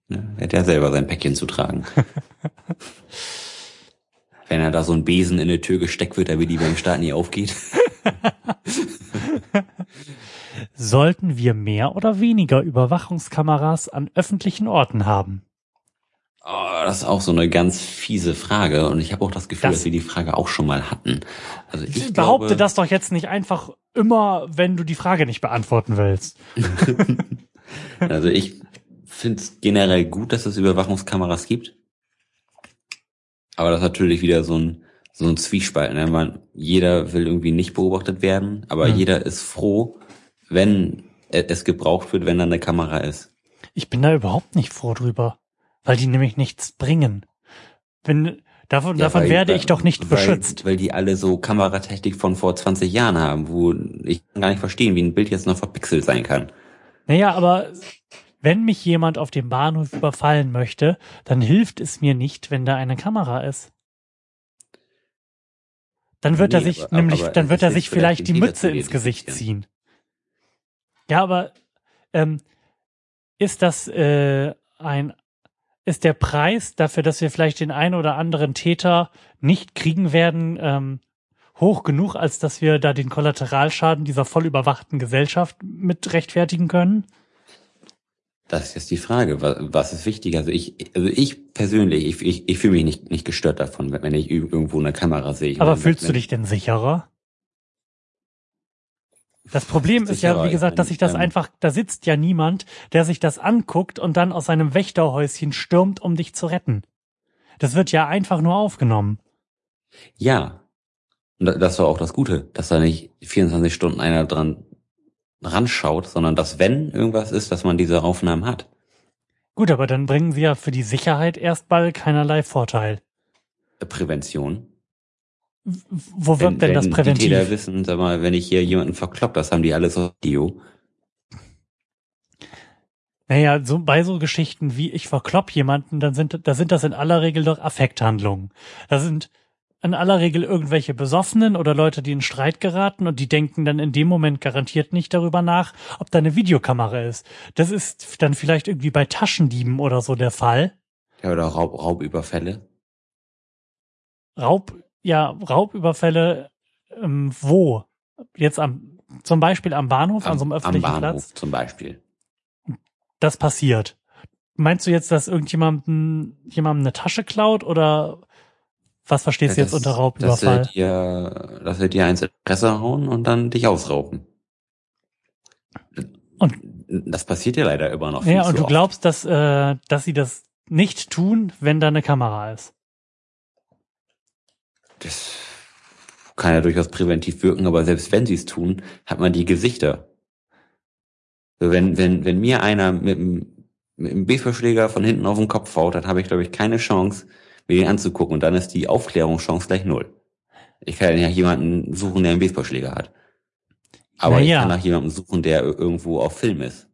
ne, der hat ja selber sein Päckchen zu tragen. Wenn er da so ein Besen in eine Tür gesteckt wird, damit die beim Start nie aufgeht. Sollten wir mehr oder weniger Überwachungskameras an öffentlichen Orten haben? Oh, das ist auch so eine ganz fiese Frage und ich habe auch das Gefühl, das dass wir die Frage auch schon mal hatten. Also ich, ich behaupte glaube, das doch jetzt nicht einfach immer, wenn du die Frage nicht beantworten willst. also ich finde es generell gut, dass es Überwachungskameras gibt. Aber das ist natürlich wieder so ein so ein Zwiespalt. Ne? Man, jeder will irgendwie nicht beobachtet werden, aber mhm. jeder ist froh, wenn es gebraucht wird, wenn da eine Kamera ist. Ich bin da überhaupt nicht froh drüber weil die nämlich nichts bringen. Wenn, davon, ja, davon weil, werde ich doch nicht weil, beschützt. Weil die alle so Kameratechnik von vor 20 Jahren haben, wo ich kann gar nicht verstehen, wie ein Bild jetzt noch verpixelt sein kann. Naja, aber wenn mich jemand auf dem Bahnhof überfallen möchte, dann hilft es mir nicht, wenn da eine Kamera ist. Dann wird Nee, er sich aber- nämlich, aber dann wird er sich vielleicht die Mütze ins Gesicht ziehen. Ja, aber ähm, ist das äh, ein ist der Preis dafür, dass wir vielleicht den einen oder anderen Täter nicht kriegen werden, ähm, hoch genug, als dass wir da den Kollateralschaden dieser voll überwachten Gesellschaft mit rechtfertigen können? Das ist jetzt die Frage, was, ist wichtiger? Also ich, also ich persönlich, ich, ich, ich fühle mich nicht, nicht gestört davon, wenn ich irgendwo eine Kamera sehe. Ich Aber meine, fühlst wenn, du dich denn sicherer? Das Problem ist ja, wie gesagt, dass sich das einfach, da sitzt ja niemand, der sich das anguckt und dann aus seinem Wächterhäuschen stürmt, um dich zu retten. Das wird ja einfach nur aufgenommen. Ja. Und da- das war auch das Gute, dass da nicht 24 Stunden einer dran ranschaut, sondern dass wenn irgendwas ist, dass man diese Aufnahmen hat. Gut, aber dann bringen sie ja für die Sicherheit erstmal keinerlei Vorteil. Äh, Prävention. Wo wirkt Wenn, denn das die Täter präventiv? wissen, sag mal, wenn ich hier jemanden verklopp, das haben die alles auf Video. Naja, so, bei so Geschichten wie ich verklopp jemanden, dann sind, da sind das in aller Regel doch Affekthandlungen. Da sind in aller Regel irgendwelche Besoffenen oder Leute, die in Streit geraten und die denken dann in dem Moment garantiert nicht darüber nach, ob da eine Videokamera ist. Das ist dann vielleicht irgendwie bei Taschendieben oder so der Fall. Ja, oder Raub, Raubüberfälle. Raub, ja, Raubüberfälle, ähm, wo? Jetzt am, zum Beispiel am Bahnhof, an so einem öffentlichen am Bahnhof Platz. zum Beispiel. das passiert. Meinst du jetzt, dass irgendjemandem jemandem eine Tasche klaut oder was verstehst du Ja, jetzt das- unter Dass Raubüberfall? sie dir, dass sie dir eins Fresse hauen und dann dich ausrauben. Und- das passiert ja leider immer noch. viel Ja, und du oft. glaubst, dass, äh, dass sie das nicht tun, wenn da eine Kamera ist. Das kann ja durchaus präventiv wirken, aber selbst wenn sie es tun, hat man die Gesichter. Wenn, wenn, wenn mir einer mit einem, mit einem B-Verschläger von hinten auf den Kopf haut, dann habe ich, glaube ich, keine Chance, mir den anzugucken. Und dann ist die Aufklärungschance gleich null. Ich kann ja jemanden suchen, der einen Baseballschläger hat. Aber ich Naja. kann nach jemandem suchen, der ir- irgendwo auf Film ist.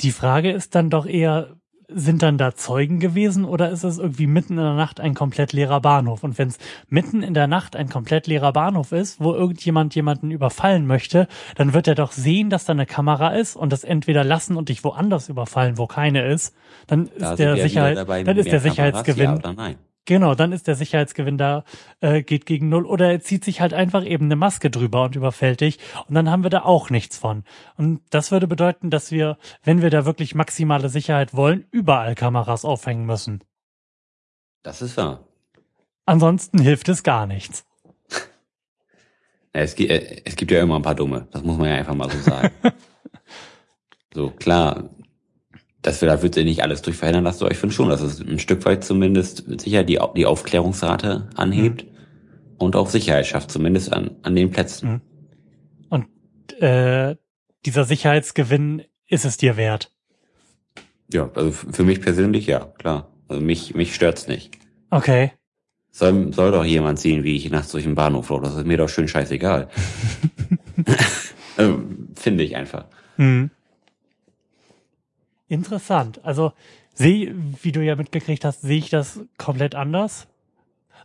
Die Frage ist dann doch eher, sind dann da Zeugen gewesen oder ist es irgendwie mitten in der Nacht ein komplett leerer Bahnhof? Und wenn es mitten in der Nacht ein komplett leerer Bahnhof ist, wo irgendjemand jemanden überfallen möchte, dann wird er doch sehen, dass da eine Kamera ist und das entweder lassen und dich woanders überfallen, wo keine ist. Dann ist Da sind der Sicherheit, dann ist der Kameras, Sicherheitsgewinn Ja. Genau, dann ist der Sicherheitsgewinn da, äh, geht gegen null. Oder er zieht sich halt einfach eben eine Maske drüber und überfällt dich. Und dann haben wir da auch nichts von. Und das würde bedeuten, dass wir, wenn wir da wirklich maximale Sicherheit wollen, überall Kameras aufhängen müssen. Das ist wahr. Ansonsten hilft es gar nichts. Es, gibt, äh, es gibt ja immer ein paar Dumme. Das muss man ja einfach mal so sagen. so, klar. Das da wird sich nicht alles durch verhindern lassen, aber ich finde schon, dass es ein Stück weit zumindest sicher die, die Aufklärungsrate anhebt und auch Sicherheit schafft, zumindest an, an den Plätzen. Und äh, dieser Sicherheitsgewinn ist es dir wert. Ja, also für mich persönlich ja, klar. Also mich, mich stört's nicht. Okay. Soll, soll doch jemand sehen, wie ich nachts durch den Bahnhof laufe. Das ist mir doch schön scheißegal. also, finde ich einfach. Hm. Interessant. Also, seh, wie du ja mitgekriegt hast, sehe ich das komplett anders.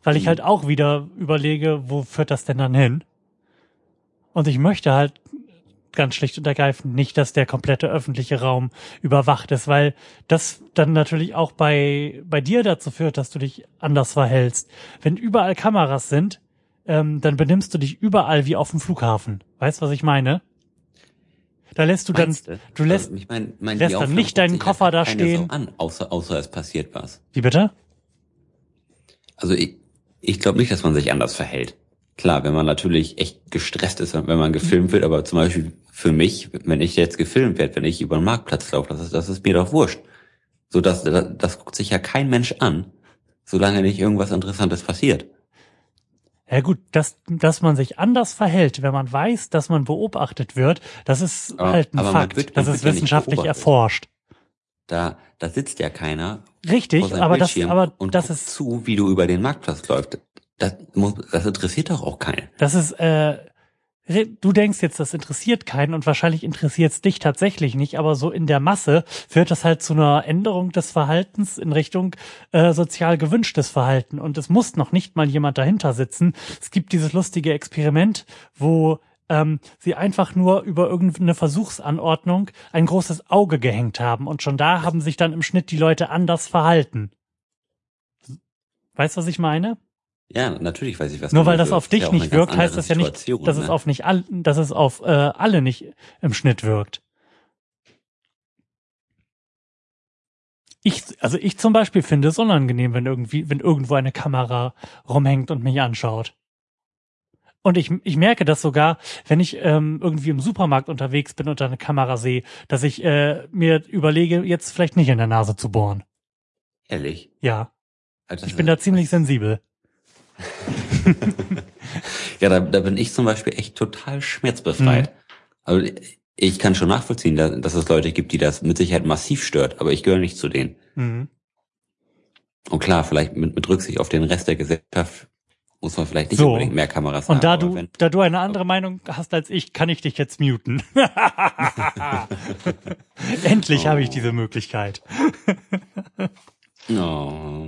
Weil ich Mhm. halt auch wieder überlege, wo führt das denn dann hin? Und ich möchte halt ganz schlicht und ergreifend nicht, dass der komplette öffentliche Raum überwacht ist, weil das dann natürlich auch bei, bei dir dazu führt, dass du dich anders verhältst. Wenn überall Kameras sind, ähm, dann benimmst du dich überall wie auf dem Flughafen. Weißt du, was ich meine? Da lässt du dann, Meinst du lässt, Also, ich mein, mein, lässt dann nicht deinen Koffer da stehen. Sau An, außer, außer es passiert was. wie bitte? Also ich, ich glaube nicht, dass man sich anders verhält. Klar, wenn man natürlich echt gestresst ist, wenn man gefilmt wird, aber zum Beispiel für mich, wenn ich jetzt gefilmt werde, wenn ich über den Marktplatz laufe, das ist, das ist mir doch wurscht. So, das, das, das guckt sich ja kein Mensch an, solange nicht irgendwas Interessantes passiert. Ja gut, dass, dass man sich anders verhält, wenn man weiß, dass man beobachtet wird, das ist Aber- halt ein Fakt. wird- das ist ja wissenschaftlich beobachtet. erforscht. Da, da sitzt ja keiner Richtig, aber das, Bildschirm aber und das ist, zu, wie du über den Marktplatz läufst. Das, muss, das interessiert doch auch keinen. das ist, äh, du denkst jetzt, das interessiert keinen und wahrscheinlich interessiert es dich tatsächlich nicht, aber so in der Masse führt das halt zu einer Änderung des Verhaltens in Richtung äh, sozial gewünschtes Verhalten. Und es muss noch nicht mal jemand dahinter sitzen. Es gibt dieses lustige Experiment, wo ähm, sie einfach nur über irgendeine Versuchsanordnung ein großes Auge gehängt haben. Und schon da haben sich dann im Schnitt die Leute anders verhalten. Weißt du, was ich meine? Ja, natürlich weiß ich, was Nur weil das auf dich ja nicht wirkt, heißt das ja nicht, dass ne? es auf nicht all, dass es auf äh, alle nicht im Schnitt wirkt. Ich, also ich zum Beispiel finde es unangenehm, wenn irgendwie, wenn irgendwo eine Kamera rumhängt und mich anschaut. Und ich, ich merke das sogar, wenn ich ähm, irgendwie im Supermarkt unterwegs bin und da eine Kamera sehe, dass ich äh, mir überlege, jetzt vielleicht nicht in der Nase zu bohren. Ehrlich? Ja. Also, ich bin da ziemlich sensibel. ja, da, da bin ich zum Beispiel echt total schmerzbefreit. Mhm. Also ich kann schon nachvollziehen, dass, es Leute gibt, die das mit Sicherheit massiv stört, aber ich gehöre nicht zu denen. Mhm. Und klar, vielleicht mit, mit Rücksicht auf den Rest der Gesellschaft muss man vielleicht nicht so. unbedingt mehr Kameras haben. Und da du, da du eine andere Meinung hast als ich, kann ich dich jetzt muten. Endlich oh. habe ich diese Möglichkeit. oh.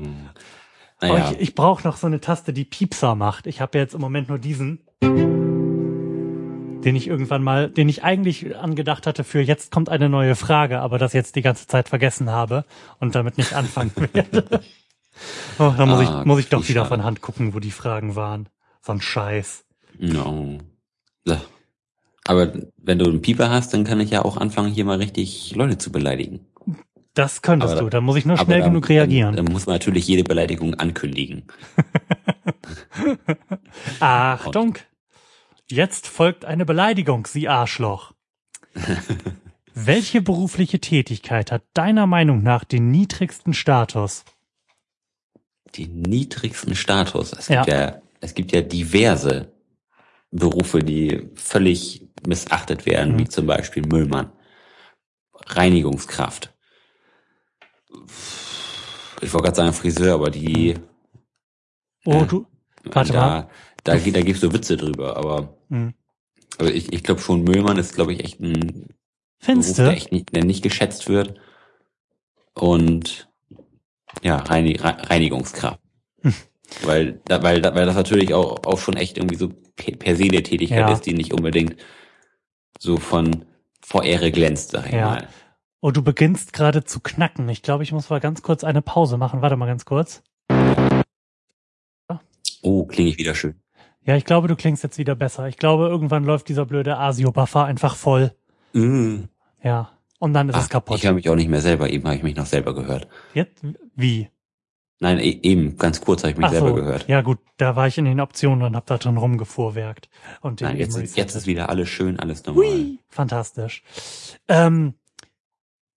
Naja. ich, ich brauche noch so eine Taste, die Piepser macht. Ich habe jetzt im Moment nur diesen, den ich irgendwann mal, den ich eigentlich angedacht hatte für jetzt kommt eine neue Frage, aber das jetzt die ganze Zeit vergessen habe und damit nicht anfangen werde. oh, da muss ah, ich muss ich doch wieder von Hand gucken, wo die Fragen waren. So ein Scheiß. No. Aber wenn du einen Pieper hast, dann kann ich ja auch anfangen, hier mal richtig Leute zu beleidigen. Das könntest aber, du, da muss ich nur schnell dann, genug reagieren. Dann, dann, muss man natürlich jede Beleidigung ankündigen. Achtung! Jetzt folgt eine Beleidigung, Sie Arschloch. Welche berufliche Tätigkeit hat deiner Meinung nach den niedrigsten Status? Den niedrigsten Status? Es gibt ja, ja es gibt ja diverse Berufe, die völlig missachtet werden, mhm. wie zum Beispiel Müllmann, Reinigungskraft, ich wollte gerade sagen Friseur, aber die. Oh, äh, du. Warte da, mal. Da, da, da gibt's so Witze drüber, aber. Mhm. Also ich, ich glaube schon, Müllmann ist, glaube ich, echt ein Findest Beruf, der echt nicht, der nicht geschätzt wird. Und ja, Reinig, Reinigungskraft. Hm. Weil, da, weil, weil das natürlich auch, auch schon echt irgendwie so per se der Tätigkeit ja. ist, die nicht unbedingt so von vor Ehre glänzt, sag ich ja. mal. Oh, du beginnst gerade zu knacken. Ich glaube, ich muss mal ganz kurz eine Pause machen. Warte mal ganz kurz. Oh, klinge ich wieder schön. Ja, ich glaube, du klingst jetzt wieder besser. Ich glaube, irgendwann läuft dieser blöde Asio-Buffer einfach voll. Mm. Ja. Und dann ist Ach, es kaputt. Ich höre mich auch nicht mehr selber. Eben habe ich mich noch selber gehört. Jetzt? Wie? Nein, e eben, ganz kurz habe ich mich Ach selber so. gehört. Ja gut, da war ich in den Optionen und habe da drin rumgefuhrwerkt. Und Nein, jetzt, jetzt ist wieder alles schön, alles normal. Hui, fantastisch. Ähm,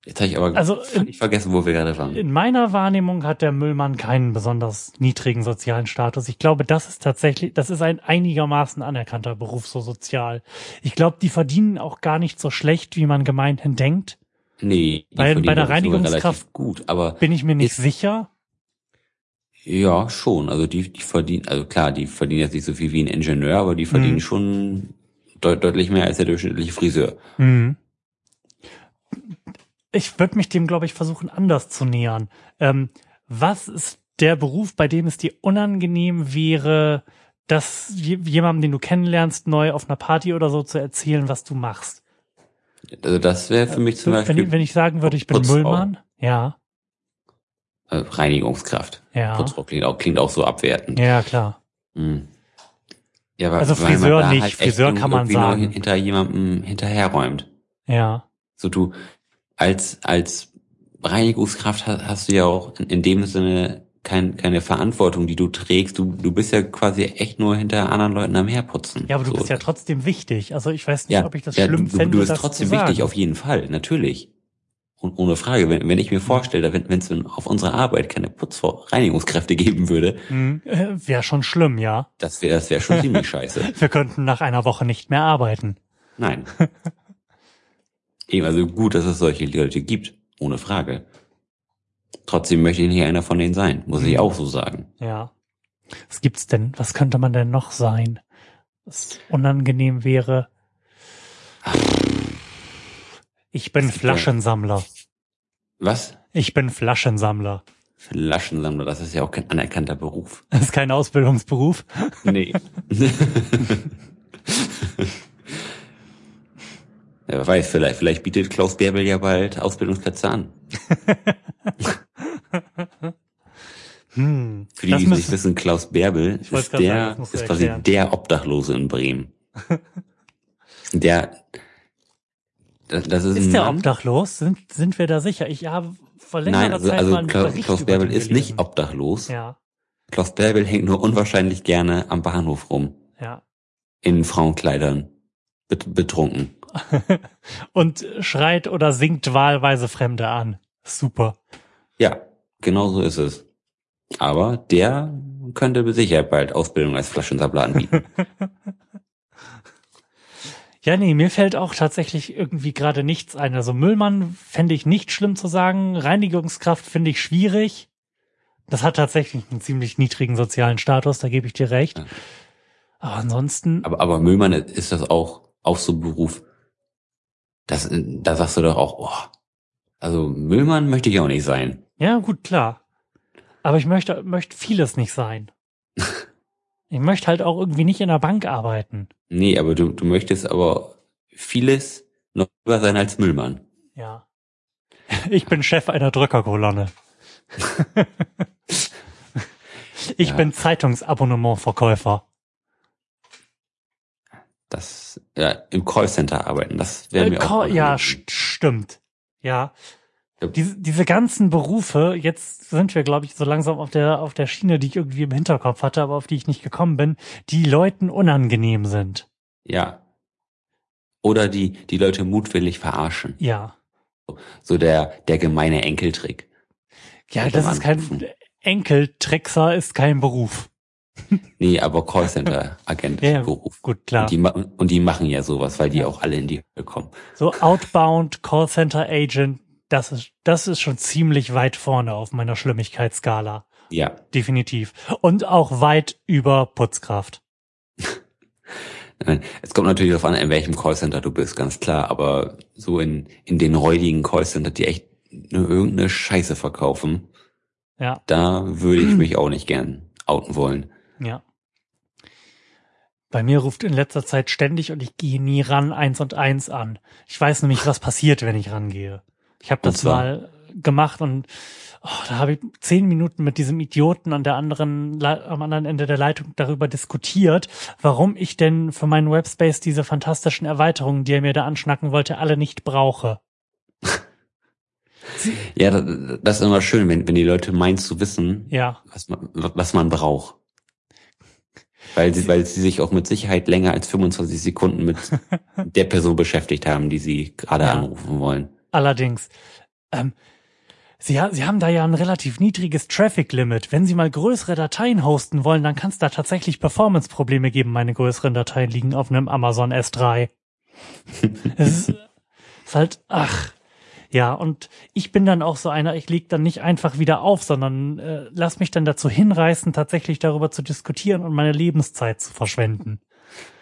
Jetzt habe ich aber also in, ich vergessen, wo wir gerade waren. In meiner Wahrnehmung hat der Müllmann keinen besonders niedrigen sozialen Status. Ich glaube, das ist tatsächlich, das ist ein einigermaßen anerkannter Beruf so sozial. Ich glaube, die verdienen auch gar nicht so schlecht, wie man gemeinhin denkt. Nee, bei, bei der Reinigungskraft gut, aber bin ich mir nicht sicher. Ja, schon. Also die, die verdienen, also klar, die verdienen jetzt nicht so viel wie ein Ingenieur, aber die verdienen mhm. schon deut deutlich mehr als der durchschnittliche Friseur. Mhm ich würde mich dem, glaube ich, versuchen, anders zu nähern. Ähm, was ist der Beruf, bei dem es dir unangenehm wäre, das jemandem, den du kennenlernst, neu auf einer Party oder so zu erzählen, was du machst? Also das wäre für mich zum wenn Beispiel. Wenn ich sagen würde, ich bin Putzfrau. Müllmann, ja. Also Reinigungskraft. Ja. Putzfrau klingt auch, klingt auch so abwertend. Ja, klar. Hm. Ja, aber also Friseur nicht, halt Friseur kann man sagen. Hinter jemandem hinterherräumt. Ja. So du, als, als Reinigungskraft hast, du ja auch in, dem Sinne kein, keine Verantwortung, die du trägst. Du, du bist ja quasi echt nur hinter anderen Leuten am Herputzen. Ja, aber du so. bist ja trotzdem wichig. Also ich weiß nicht, ja, ob ich das ja, schlimm du, fände, Du bist trotzdem wichtig, auf jeden Fall, natürlich. Und ohne Frage, wenn, wenn ich mir vorstelle, wenn es auf unserer Arbeit keine Putzreinigungskräfte geben würde. Mhm, äh, wäre schon schlimm, ja. Das wäre das wär schon ziemlich scheiße. Wir könnten nach einer Woche nicht mehr arbeiten. Nein. Eben, also gut, dass es solche Leute gibt, ohne Frage. Trotzdem möchte ich nicht einer von denen sein, muss ich auch so sagen. Ja. Was gibt's denn? Was könnte man denn noch sein? es unangenehm wäre. Ich bin Flaschensammler. Was? Ich bin Flaschensammler. Flaschensammler, das ist ja auch kein anerkannter Beruf. Das ist kein Ausbildungsberuf. Nee. ja, wer weiß, vielleicht, vielleicht bietet Klaus Bärbel ja bald Ausbildungsplätze an. Hm. Für die, die es nicht wissen, Klaus Bärbel ist sagen, der, du ist quasi erklären. der Obdachlose in Bremen. der, das, das ist, Ist der Mann, obdachlos? Sind, sind wir da sicher? Ich habe vor längerer Nein, also, Zeit also mal Klaus, Klaus Bärbel ist nicht obdachlos. Ja, Klaus Bärbel hängt nur unwahrscheinlich gerne am Bahnhof rum. ja. In Frauenkleidern. Bet betrunken. Und schreit oder singt wahlweise Fremde an. Super. Ja, genau so ist es. Aber der könnte mit Sicherheit bald Ausbildung als Flaschensammler anbieten. Ja, nee, mir fällt auch tatsächlich irgendwie gerade nichts ein. Also Müllmann fände ich nicht schlimm zu sagen. Reinigungskraft finde ich schwierig. Das hat tatsächlich einen ziemlich niedrigen sozialen Status, da gebe ich dir recht. Ja. Aber ansonsten, aber, aber Müllmann ist das auch, auch so ein Beruf. Das, da sagst du doch auch, oh, also Müllmann möchte ich auch nicht sein. ja gut, klar. Aber ich möchte, möchte vieles nicht sein. ich möchte halt auch irgendwie nicht in der Bank arbeiten. Nee, aber du, du möchtest aber vieles noch lieber sein als Müllmann. Ja. Ich bin Chef einer Drückerkolonne. ich Ja. bin Zeitungsabonnementverkäufer. Das, ja, im Callcenter arbeiten, das wäre Äh, mir auch. Call- ja, unangenehm. st stimmt. Ja. Ja. Diese, diese ganzen Berufe, jetzt sind wir, glaube ich, so langsam auf der, auf der Schiene, die ich irgendwie im Hinterkopf hatte, aber auf die ich nicht gekommen bin, die Leuten unangenehm sind. Ja. Oder die, die Leute mutwillig verarschen. Ja. So der, der gemeine Enkeltrick. Ja, das ist kein. Enkeltrickser ist kein Beruf. Nee, aber Callcenter-Agent Ja, Beruf. Gut, klar. Und die, und die machen ja sowas, weil die Ja. auch alle in die Hölle kommen. So Outbound Callcenter Agent, das ist, das ist schon ziemlich weit vorne auf meiner Schlimmigkeitsskala. Ja. Definitiv. Und auch weit über Putzkraft. Es kommt natürlich darauf an, in welchem Callcenter du bist, ganz klar. Aber so in, in den räudigen Callcenter, die echt nur irgendeine Scheiße verkaufen, Ja, da würde ich mich auch nicht gern outen wollen. Ja. Bei mir ruft in letzter Zeit ständig und ich gehe nie ran eins und eins an. Ich weiß nämlich, was passiert, wenn ich rangehe. Ich habe das mal gemacht und oh, da habe ich zehn Minuten mit diesem Idioten an der anderen, am anderen Ende der Leitung darüber diskutiert, warum ich denn für meinen Webspace diese fantastischen Erweiterungen, die er mir da anschnacken wollte, alle nicht brauche. Ja, das, das ist immer schön, wenn, wenn die Leute meinen zu wissen, Ja, was man, was man braucht. Weil sie, weil sie sich auch mit Sicherheit länger als 25 Sekunden mit der Person beschäftigt haben, die sie gerade Ja. anrufen wollen. allerdings. Ähm, Sie, Sie haben da ja ein relativ niedriges Traffic-Limit. Wenn Sie mal größere Dateien hosten wollen, dann kann es da tatsächlich Performance-Probleme geben. Meine größeren Dateien liegen auf einem Amazon S3. es ist, ist halt, ach, ja, und ich bin dann auch so einer, ich leg dann nicht einfach wieder auf, sondern äh, lass mich dann dazu hinreißen, tatsächlich darüber zu diskutieren und meine Lebenszeit zu verschwenden.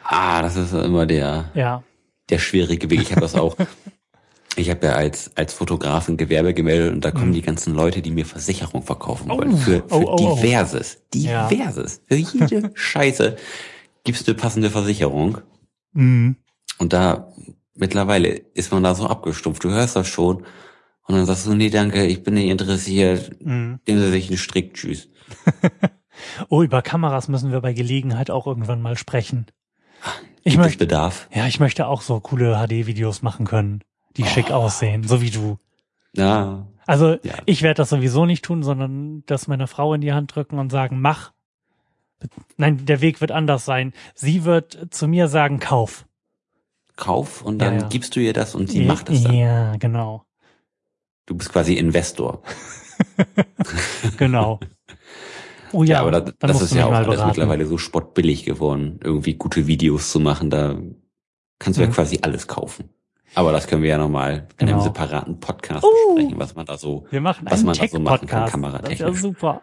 Ah, das ist immer der, Ja, der schwierige Weg. Ich habe das auch. Ich habe ja als, als Fotograf ein Gewerbe gemeldet und da kommen die ganzen Leute, die mir Versicherung verkaufen wollen. Oh, für für oh, oh, oh. diverses. Ja. Diverses. Für jede Scheiße gibst du passende Versicherung. mhm. Und da mittlerweile ist man da so abgestumpft. Du hörst das schon und dann sagst du, nee, danke, ich bin nicht interessiert. Mhm. Nehmen Sie sich einen Strick, tschüss. Oh, über Kameras müssen wir bei Gelegenheit auch irgendwann mal sprechen. Ich Gibt möchte, Bedarf? ja, ich möchte auch so coole HD-Videos machen können, die schick aussehen, so wie du. Ja. Also Ja. ich werde das sowieso nicht tun, sondern das meiner Frau in die Hand drücken und sagen, mach. Nein, der Weg wird anders sein. Sie wird zu mir sagen, kauf. Kauf und Ja, dann ja. gibst du ihr das und sie macht das dann. Ja, genau. Du bist quasi Investor. Genau. Oh ja, Ja, aber das, das ist ja auch alles beraten. mittlerweile so spottbillig geworden, irgendwie gute Videos zu machen. Da kannst du ja Mhm. quasi alles kaufen. Aber das können wir ja nochmal in einem Genau. separaten Podcast Uh. besprechen, was man da so. Was man da so machen kann, Tech-Podcast. das ist ja kameratechnisch. super.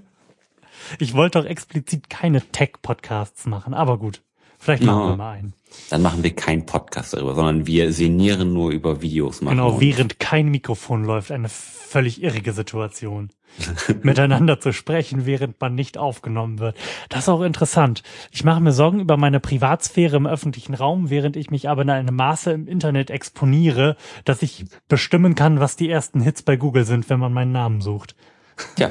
ich wollte doch explizit keine Tech-Podcasts machen, aber gut. Vielleicht machen Ja. wir mal einen. Dann machen wir keinen Podcast darüber, sondern wir sinnieren nur über Videos machen. Genau, während kein Mikrofon läuft, eine völlig irrige Situation. Miteinander zu sprechen, während man nicht aufgenommen wird. Das ist auch interessant. Ich mache mir Sorgen über meine Privatsphäre im öffentlichen Raum, während ich mich aber in einem Maße im Internet exponiere, dass ich bestimmen kann, was die ersten Hits bei Google sind, wenn man meinen Namen sucht. Ja.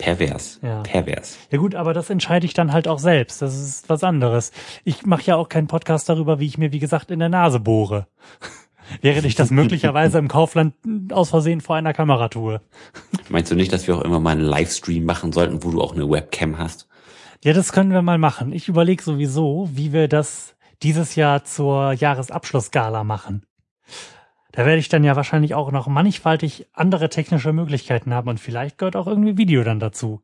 Pervers. Ja. Pervers. Ja gut, aber das entscheide ich dann halt auch selbst. Das ist was anderes. Ich mache ja auch keinen Podcast darüber, wie ich mir, wie gesagt, in der Nase bohre. Während ich das möglicherweise im Kaufland aus Versehen vor einer Kamera tue. Meinst du nicht, dass wir auch immer mal einen Livestream machen sollten, wo du auch eine Webcam hast? Ja, das können wir mal machen. Ich überlege sowieso, wie wir das dieses Jahr zur Jahresabschlussgala machen. Da werde ich dann ja wahrscheinlich auch noch mannigfaltig andere technische Möglichkeiten haben und vielleicht gehört auch irgendwie Video dann dazu.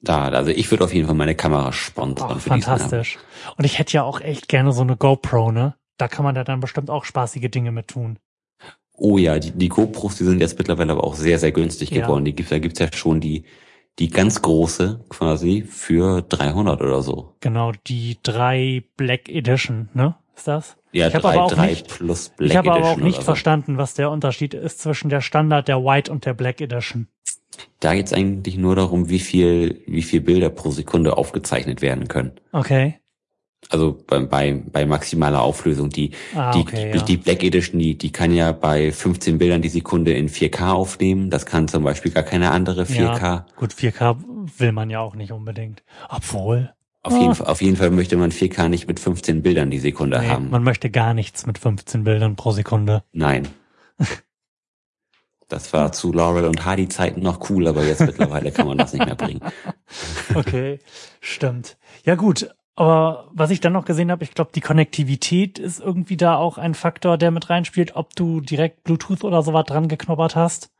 Da, also ich würde auf jeden Fall meine Kamera sponsern Abend. fantastisch. Und ich hätte ja auch echt gerne so eine GoPro, ne? Da kann man ja dann bestimmt auch spaßige Dinge mit tun. Oh ja, die, die GoPros, die sind jetzt mittlerweile aber auch sehr, sehr günstig Ja. geworden. Die gibt's, da gibt's ja schon die, die ganz große quasi für 300 oder so. Genau, die drei Black Edition, ne? Ist das? Ja, Ich hab 3, aber auch 3 nicht- plus Black ich habe aber auch nicht so. verstanden, was der Unterschied ist zwischen der Standard, der White und der Black Edition. Da geht's eigentlich nur darum, wie viel, wie viel Bilder pro Sekunde aufgezeichnet werden können. Okay. Also bei, bei, bei maximaler Auflösung. Die, Ah, die, okay, die, ja. die Black Edition, die, die kann ja bei 15 Bildern die Sekunde in 4K aufnehmen. Das kann zum Beispiel gar keine andere 4K. Ja, gut, 4K will man ja auch nicht unbedingt. Obwohl, Auf, jeden, Fall- auf jeden Fall möchte man 4K nicht mit 15 Bildern die Sekunde nee, haben. man möchte gar nichts mit 15 Bildern pro Sekunde. Nein. Das war zu Laurel und Hardy Zeiten noch cool, aber jetzt mittlerweile kann man das nicht mehr bringen. Okay, stimmt. Ja gut, aber was ich dann noch gesehen habe, ich glaube, die Konnektivität ist irgendwie da auch ein Faktor, der mit reinspielt, ob du direkt Bluetooth oder sowas dran geknobbert hast.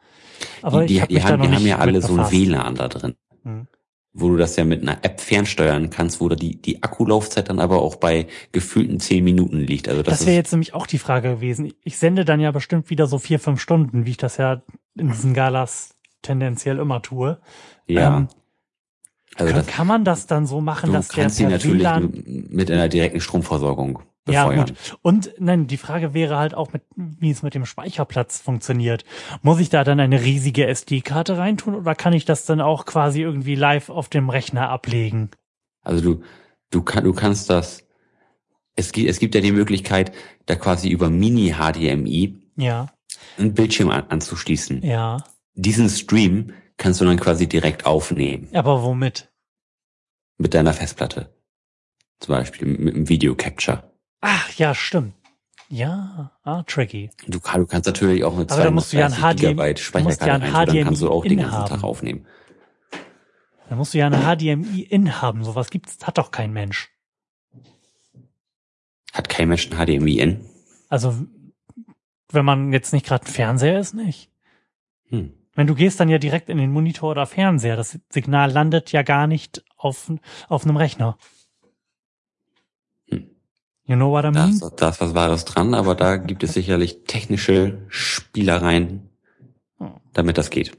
Aber die die, ich hab die, haben, die haben ja alle so ein. WLAN da drin, Hm. Wo du das ja mit einer App fernsteuern kannst, wo da die, die Akkulaufzeit dann aber auch bei gefühlten 10 Minuten liegt. Also das, Das wäre jetzt nämlich auch die Frage gewesen. Ich sende dann ja bestimmt wieder so vier, fünf Stunden, wie ich das ja in diesen Galas tendenziell immer tue. ja. ähm, also kann, das, kann man das dann so machen, dass der per natürlich WLAN mit einer direkten Stromversorgung Ja, gut. Und nein, die Frage wäre halt auch, mit, wie es mit dem Speicherplatz funktioniert. Muss ich da dann eine riesige SD-Karte reintun oder kann ich das dann auch quasi irgendwie live auf dem Rechner ablegen? Also du, du, kann, du kannst das, es gibt, es gibt ja die Möglichkeit, da quasi über Mini-HDMI Ja, einen Bildschirm an, anzuschließen. ja. Diesen Stream kannst du dann quasi direkt aufnehmen Aber womit? mit deiner Festplatte. Zum Beispiel mit einem Video Capture. Ach, ja, stimmt. Ja, ah, tricky. Du, du kannst natürlich auch musst du ja ein 230 HDMI Gigabyte ja Speicherkarte ein reintun, dann kannst du auch den ganzen Tag aufnehmen. Da musst du ja eine HDMI-In haben. Sowas gibt's, hat doch kein Mensch. Hat kein Mensch ein HDMI in? Also, wenn man jetzt nicht gerade ein Fernseher ist, nicht. Hm. Wenn du gehst dann ja direkt in den Monitor oder Fernseher. Das Signal landet ja gar nicht auf, auf einem Rechner. You know what I Da mean? ist, da ist was Wahres dran, aber da gibt es sicherlich technische Spielereien, damit das geht.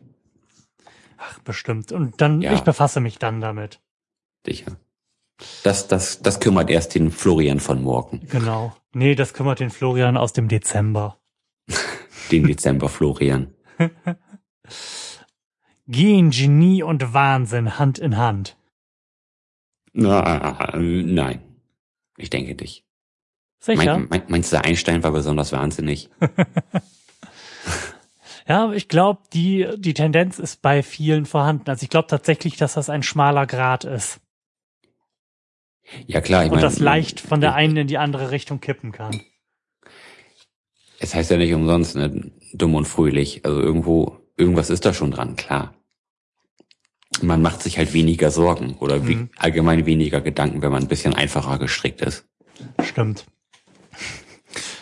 Ach, bestimmt. Und dann, Ja. ich befasse mich dann damit. Sicher. Das, das, das kümmert erst den Florian von Morgen. Genau. Nee, das kümmert den Florian aus dem Dezember. Den Dezember Florian. Gehen Genie und Wahnsinn Hand in Hand. Na, nein. Ich denke nicht. Sicher? Mein, mein, meinst du, Einstein war besonders wahnsinnig? Ja, ich glaube, die, die Tendenz ist bei vielen vorhanden. Also ich glaube tatsächlich, dass das ein schmaler Grad ist. Ja klar, ich Und meine. das leicht von der einen in die andere Richtung kippen kann. Es heißt ja nicht umsonst, ne, dumm und fröhlich. Also irgendwo, irgendwas ist da schon dran, klar. Man macht sich halt weniger Sorgen oder Mhm. allgemein weniger Gedanken, wenn man ein bisschen einfacher gestrickt ist. Stimmt.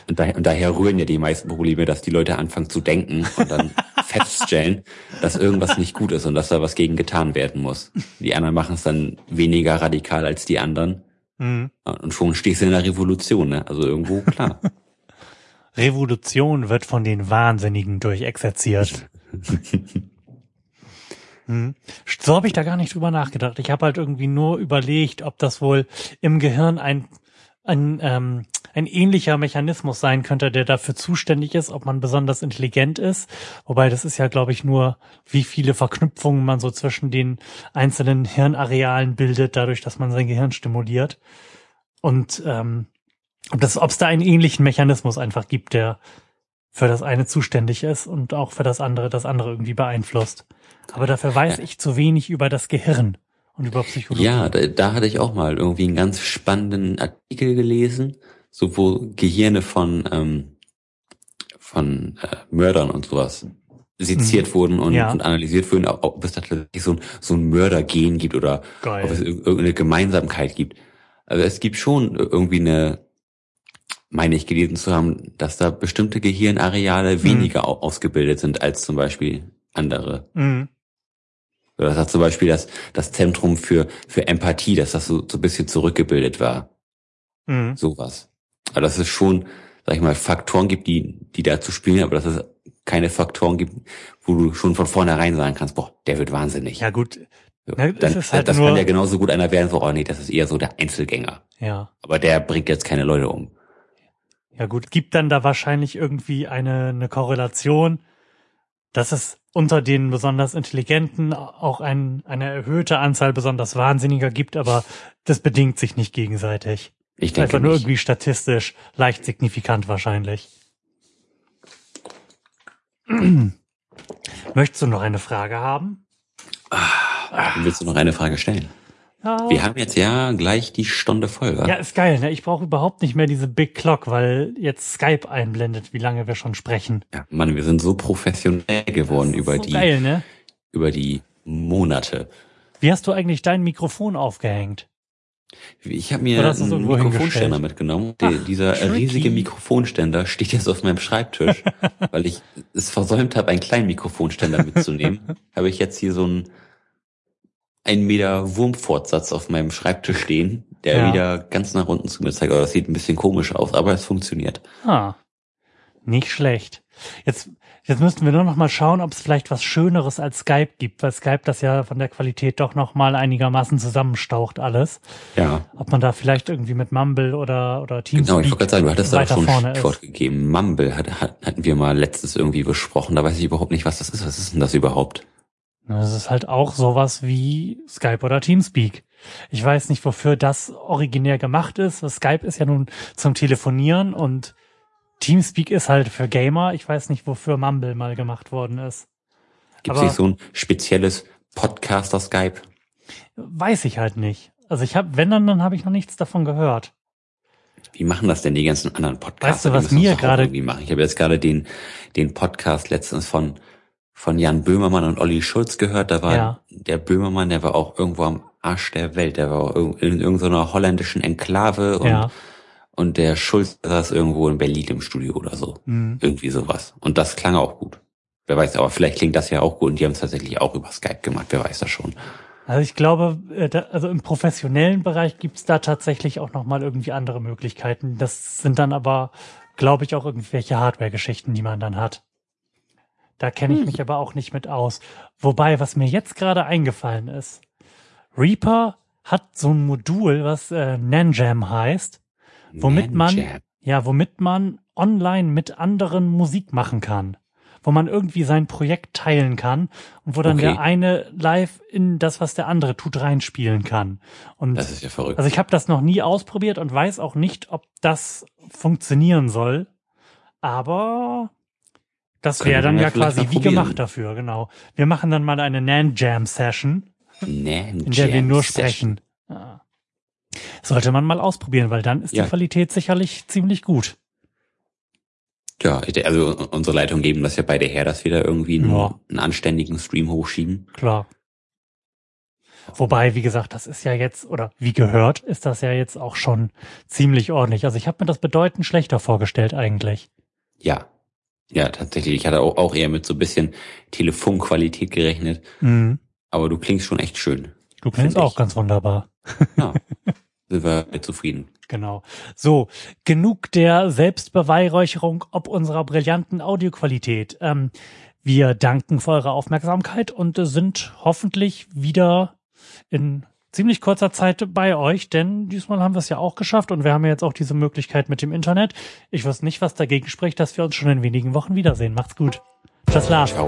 Und, daher, und daher rühren ja die meisten Probleme, dass die Leute anfangen zu denken und dann feststellen, dass irgendwas nicht gut ist und dass da was gegen getan werden muss. Die anderen machen es dann weniger radikal als die anderen. Mhm. Und schon stehst du in der Revolution, ne? Also irgendwo, klar. Revolution wird von den Wahnsinnigen durchexerziert. Hm. So habe ich da gar nicht drüber nachgedacht. Ich habe halt irgendwie nur überlegt, ob das wohl im Gehirn ein ein, ähm, ein ähnlicher Mechanismus sein könnte, der dafür zuständig ist, ob man besonders intelligent ist. Wobei das ist ja, glaube ich, nur, wie viele Verknüpfungen man so zwischen den einzelnen Hirnarealen bildet, dadurch, dass man sein Gehirn stimuliert. Und ähm, ob es da einen ähnlichen Mechanismus einfach gibt, der für das eine zuständig ist und auch für das andere das andere irgendwie beeinflusst. Aber dafür weiß ich zu wenig über das Gehirn und über Psychologie. Ja, da, da hatte ich auch mal irgendwie einen ganz spannenden Artikel gelesen, so wo Gehirne von ähm, von äh, Mördern und sowas seziert mhm. wurden und, ja. und, analysiert wurden, ob es tatsächlich so ein, so ein Mördergen gibt oder Geil. ob es irgendeine Gemeinsamkeit gibt. Also es gibt schon irgendwie eine, meine ich gelesen zu haben, dass da bestimmte Gehirnareale mhm. weniger ausgebildet sind als zum Beispiel andere. Mhm. Das hat zum Beispiel das, das Zentrum für, für Empathie, dass das so, so ein bisschen zurückgebildet war. Mhm. Sowas. Aber dass es schon, sag ich mal, Faktoren gibt, die, die dazu spielen, aber dass es keine Faktoren gibt, wo du schon von vornherein sagen kannst, boah, der wird wahnsinnig. Ja gut. So, dann, das, halt das kann ja genauso gut einer werden, so, oh nee, das ist eher so der Einzelgänger. Ja. Aber der bringt jetzt keine Leute um. Ja gut, gibt dann da wahrscheinlich irgendwie eine, eine Korrelation, dass es unter den besonders Intelligenten auch ein, eine erhöhte Anzahl besonders Wahnsinniger gibt, aber das bedingt sich nicht gegenseitig. Ich denke Einfach nur nicht. irgendwie statistisch leicht signifikant wahrscheinlich. Möchtest du noch eine Frage haben? Ah, willst du noch eine Frage stellen? Ja. Wir haben jetzt ja gleich die Stunde voll, wa? Ja, ist geil. Ne? Ich brauche überhaupt nicht mehr diese Big Clock, weil jetzt Skype einblendet, wie lange wir schon sprechen. Ja, Mann, wir sind so professionell geworden über so die geil, ne? über die Monate. Wie hast du eigentlich dein Mikrofon aufgehängt? Ich habe mir einen Mikrofonständer mitgenommen. Ach, dieser tricky. riesige Mikrofonständer steht jetzt auf meinem Schreibtisch, weil ich es versäumt habe, einen kleinen Mikrofonständer mitzunehmen. habe ich jetzt hier so einen ein Meter Wurmfortsatz auf meinem Schreibtisch stehen, der ja. wieder ganz nach unten zu mir zeigt. Aber das sieht ein bisschen komisch aus, aber es funktioniert. Ah, nicht schlecht. Jetzt, jetzt müssten wir nur noch mal schauen, ob es vielleicht was Schöneres als Skype gibt, weil Skype das ja von der Qualität doch noch mal einigermaßen zusammenstaucht alles. Ja. Ob man da vielleicht irgendwie mit Mumble oder oder Teamspeak Genau, ich wollte gerade sagen, du hattest da schon ein Stichwort gegeben. Mumble hat, hat, hatten wir mal letztens irgendwie besprochen. Da weiß ich überhaupt nicht, was das ist. Was ist denn das überhaupt? Das ist halt auch sowas wie Skype oder Teamspeak. Ich weiß nicht, wofür das originär gemacht ist. Skype ist ja nun zum Telefonieren und Teamspeak ist halt für Gamer. Ich weiß nicht, wofür Mumble mal gemacht worden ist. Gibt es nicht so ein spezielles Podcaster-Skype? Weiß ich halt nicht. Also ich habe, wenn dann, dann habe ich noch nichts davon gehört. Wie machen das denn die ganzen anderen Podcaster? Weißt du, was mir gerade Ich habe jetzt gerade den den Podcast letztens von von Jan Böhmermann und Olli Schulz gehört. Da war ja. der Böhmermann, der war auch irgendwo am Arsch der Welt. Der war in irgendeiner holländischen Enklave und, ja. Und der Schulz saß irgendwo in Berlin im Studio oder so. Mhm. Irgendwie sowas. Und das klang auch gut. Wer weiß, aber vielleicht klingt das ja auch gut und die haben es tatsächlich auch über Skype gemacht, wer weiß das schon. Also ich glaube, äh, also im professionellen Bereich gibt's da tatsächlich auch nochmal irgendwie andere Möglichkeiten. Das sind dann aber, glaube ich, auch irgendwelche Hardware-Geschichten, die man dann hat. Da kenne ich hm. mich aber auch nicht mit aus. Wobei, was mir jetzt gerade eingefallen ist, Reaper hat so ein Modul, was äh, Nanjam heißt, womit man ja, womit man online mit anderen Musik machen kann, wo man irgendwie sein Projekt teilen kann und wo dann okay. der eine live in das, was der andere tut, reinspielen kann. Und das ist ja verrückt. Also ich habe das noch nie ausprobiert und weiß auch nicht, ob das funktionieren soll. Aber das wäre dann ja quasi wie gemacht dafür, genau. Wir machen dann mal eine Nan Jam Session, Nan in der wir nur sprechen. Ja. Sollte man mal ausprobieren, weil dann ist ja. die Qualität sicherlich ziemlich gut. Ja, also unsere Leitung geben das ja beide her, dass wir da irgendwie einen, ja. einen anständigen Stream hochschieben. Klar. Wobei, wie gesagt, das ist ja jetzt, oder wie gehört, ist das ja jetzt auch schon ziemlich ordentlich. Also ich habe mir das bedeutend schlechter vorgestellt eigentlich. Ja, ja, tatsächlich. Ich hatte auch, eher mit so ein bisschen Telefonqualität gerechnet. Mhm. Aber du klingst schon echt schön. Du klingst auch ganz wunderbar. Ja, sind wir zufrieden. Genau. So, genug der Selbstbeweihräucherung ob unserer brillanten Audioqualität. Ähm, Wir danken für eure Aufmerksamkeit und sind hoffentlich wieder in ziemlich kurzer Zeit bei euch, denn diesmal haben wir es ja auch geschafft und wir haben ja jetzt auch diese Möglichkeit mit dem Internet. Ich weiß nicht, was dagegen spricht, dass wir uns schon in wenigen Wochen wiedersehen. Macht's gut. Tschüss, Lars. Ciao.